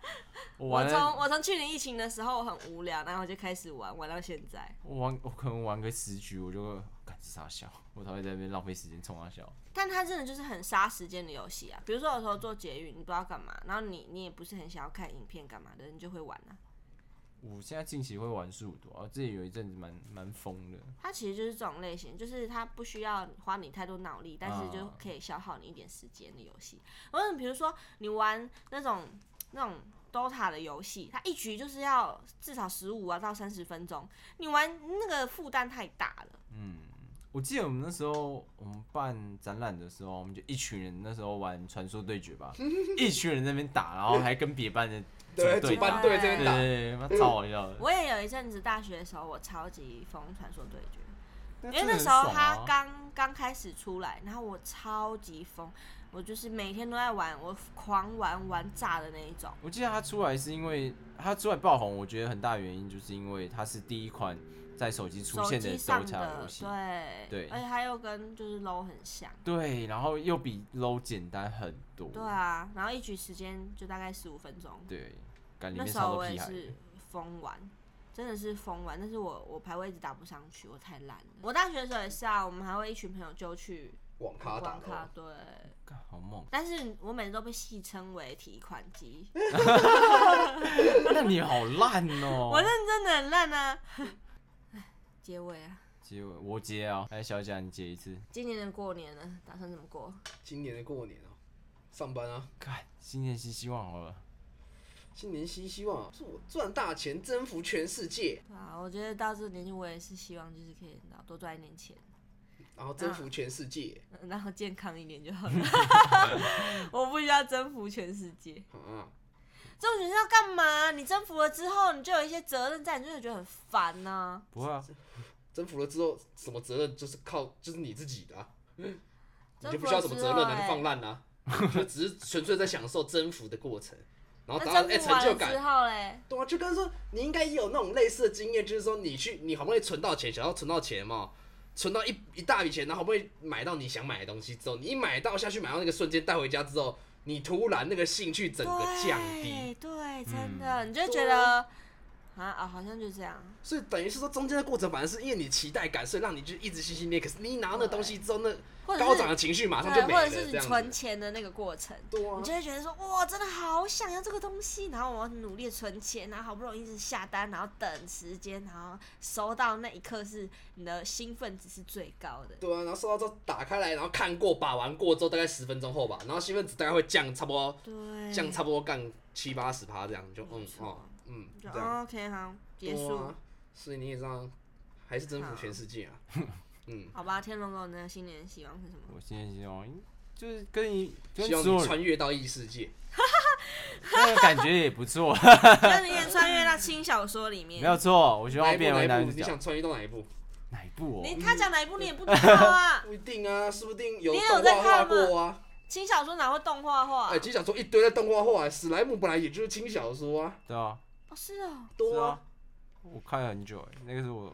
Speaker 3: 我
Speaker 1: 从我从去年疫情的时候我很无聊，然后我就开始玩，玩到现在。
Speaker 3: 我玩我可能玩个十局我就赶傻笑，我才会在那边浪费时间冲他笑。
Speaker 1: 但它真的就是很杀时间的游戏啊。比如说有时候做捷运，你不知道干嘛，然后你你也不是很想要看影片干嘛的，你就会玩啊。
Speaker 3: 我现在近期会玩速度啊，之前有一阵子蛮蛮疯的。
Speaker 1: 它其实就是这种类型，就是它不需要花你太多脑力，但是就
Speaker 3: 啊
Speaker 1: 可以消耗你一点时间的游戏。或者比如说你玩那种那种 DOTA 的游戏，它一局就是要至少十五啊到三十分钟，你玩那个负担太大了。
Speaker 3: 嗯我记得我们那时候我们办展览的时候，我们就一群人那时候玩传说对决吧，一群人在那边打，然后还跟别班的
Speaker 2: 对，主办队这边打，
Speaker 3: 对对对，妈超好笑的。
Speaker 1: 我也有一阵子大学的时候，我超级疯传说对决。
Speaker 3: 因
Speaker 1: 因为那时候他刚刚开始出来，然后我超级疯，我就是每天都在玩，我狂玩玩炸的那一种。
Speaker 3: 我记得他出来是因为他出来爆红，我觉得很大原因就是因为它是第一款在手机出现的
Speaker 1: 机上
Speaker 3: DOTA
Speaker 1: 的
Speaker 3: 游戏，
Speaker 1: 对
Speaker 3: 对
Speaker 1: 而且它又跟就是 low 很像。
Speaker 3: 对，然后又比 low 简单很多，
Speaker 1: 对啊，然后一局时间就大概十五分钟。
Speaker 3: 对，
Speaker 1: 那时候我也是疯玩，真的是疯玩，但是我我排位一直打不上去，我太烂了。我大学的时候也是啊，我们还会一群朋友就去
Speaker 2: 网咖打
Speaker 1: 网咖，
Speaker 2: 的，
Speaker 1: 对。
Speaker 3: 好猛。
Speaker 1: 但是我每次都被戏称为提款机
Speaker 3: 那你好烂哦、
Speaker 1: 我认真的很烂啊。唉结尾啊，
Speaker 3: 接我我接啊，哎小贾你接一次。
Speaker 1: 今年的过年呢，打算怎么过？
Speaker 2: 今年的过年哦，上班啊，
Speaker 3: 看新年新希望好了，
Speaker 2: 新年新希望啊，是我赚大钱，征服全世界，
Speaker 1: 对啊，我觉得到这个年纪，我也是希望就是可以多赚一点钱，
Speaker 2: 然后征服全世界。
Speaker 1: 嗯 然后健康一点就好了。我不需要征服全世界，
Speaker 2: 啊。
Speaker 1: 征服全世界要干嘛？你征服了之后，你就有一些责任在，你就会觉得很烦呐、
Speaker 3: 不会啊，
Speaker 2: 征服了之后，什么责任就是靠就是你自己的、啊，你就不需要什么责任了，你就
Speaker 1: 欸
Speaker 2: 放烂啦、就只是纯粹在享受征服的过程，然后
Speaker 1: 那
Speaker 2: 达到哎、
Speaker 1: 征服完了之
Speaker 2: 成就感。
Speaker 1: 后嘞，
Speaker 2: 对啊，就跟说你应该也有那种类似的经验，就是说你去你好不容易存到钱，想要存到钱嘛，存到一一大笔钱，然后好不容易买到你想买的东西之后，你一买到下去买到那个瞬间带回家之后，你突然那个兴趣整个降低，
Speaker 1: 对對，真的，
Speaker 3: 嗯。
Speaker 1: 你就会觉得啊啊，好像就这样。
Speaker 2: 所以等于是说中间的过程反而是因为你期待感，所以让你就一直心心念。可是你一拿到那东西之后，那高涨的情绪马上，就没了，
Speaker 1: 或者是你。存钱的那个过程，
Speaker 2: 对啊
Speaker 1: 你就会觉得说，哇，真的好想要这个东西，然后我努力存钱，然后好不容易是下单，然后等时间，然后收到那一刻是你的兴奋值是最高的。
Speaker 2: 对啊，然后收到之后打开来，然后看过把玩过之后，大概十分钟后吧，然后兴奋值大概会降差不多
Speaker 1: 对，
Speaker 2: 降差不多干七八十趴这样，就嗯哦嗯
Speaker 1: 就
Speaker 2: 这样。
Speaker 1: 哦 OK 好结
Speaker 2: 对
Speaker 1: 束，
Speaker 2: 啊，所以你也知道，还是征服全世界啊。嗯，
Speaker 1: 好吧？天龙狗的新年希望是什么？
Speaker 3: 我新年希望就是跟你跟
Speaker 2: 希望你
Speaker 3: 所有人
Speaker 2: 穿越到异世界。
Speaker 3: 那个感觉也不错，
Speaker 1: 就是你也穿越到轻小说里面。
Speaker 3: 没有错，我希望变为
Speaker 2: 哪
Speaker 3: 男主角
Speaker 2: 一部你想。穿越到哪一部？
Speaker 3: 哪一部哦？
Speaker 1: 你他讲哪一部你也不知道啊？
Speaker 2: 不一定啊，说不定有
Speaker 1: 你也有在
Speaker 2: 动画化
Speaker 1: 看吗
Speaker 2: 过啊。
Speaker 1: 轻小说哪会动画化？
Speaker 2: 哎，其实小说一堆在动画化，史莱姆本来也就是轻小说啊，
Speaker 3: 对啊，
Speaker 1: 哦是
Speaker 2: 啊，
Speaker 3: 多。我看了很久哎，那个是我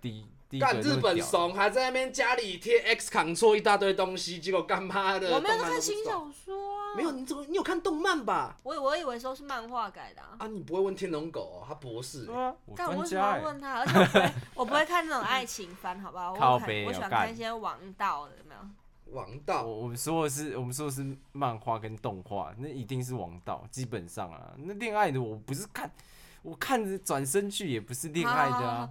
Speaker 3: 第一第一个
Speaker 2: 干日本怂还在那边家里贴 X 扛错一大堆东西，结果干妈的
Speaker 1: 我没有在看
Speaker 2: 动漫都不懂
Speaker 1: 轻小说啊。
Speaker 2: 没有，你怎么你有看动漫吧？
Speaker 1: 我我以为说是漫画改的啊。
Speaker 2: 啊，你不会问天龙狗哦，他博士
Speaker 3: 对。啊，我
Speaker 1: 但我为什
Speaker 3: 专家哎，
Speaker 1: 么要问他？而且我不会，我不会看那种爱情番，好不好？我看我喜欢
Speaker 3: 干
Speaker 1: 看一些王道的，有没有？
Speaker 2: 王道，
Speaker 3: 我我们说的是我们说的是漫画跟动画，那一定是王道，基本上啊，那恋爱的我不是看，我看着转身去也不是恋爱的啊。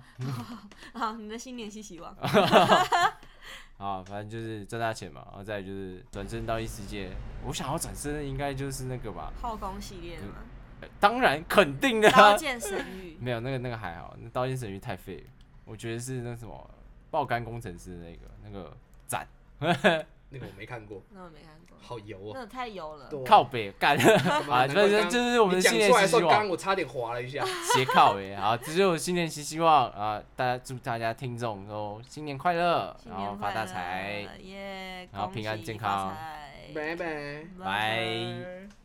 Speaker 1: 好，你的新年新希望。
Speaker 3: 啊，反正就是赚大钱嘛，然后再就是转身到异世界。我想要转身的应该就是那个吧，
Speaker 1: 后宫系列的嘛，
Speaker 3: 呃当然肯定的、《
Speaker 1: 刀
Speaker 3: 啊。
Speaker 1: 剑神域》
Speaker 3: 没有那个那个还好，那刀剑神域太废了，我觉得是那什么爆肝工程师的那个那个赞
Speaker 2: 那个我没看过，
Speaker 1: 那我没看过，
Speaker 2: 好油哦。
Speaker 1: 真的太油了。
Speaker 2: 对啊
Speaker 3: 靠北干 啊，反正
Speaker 2: 难怪刚
Speaker 3: 就是我们的
Speaker 2: 你讲
Speaker 3: 新年
Speaker 2: 出来的时候，
Speaker 3: 新希望
Speaker 2: 刚刚。我差点滑了一下。
Speaker 3: 斜靠北，好，这就是我新年新希望啊！大家祝大家听众都新年快乐，
Speaker 1: 新
Speaker 3: 然后发大
Speaker 1: 乐
Speaker 3: 财。
Speaker 1: 耶！
Speaker 3: 然后平安
Speaker 1: 喜
Speaker 3: 健康
Speaker 2: 拜拜。
Speaker 3: 拜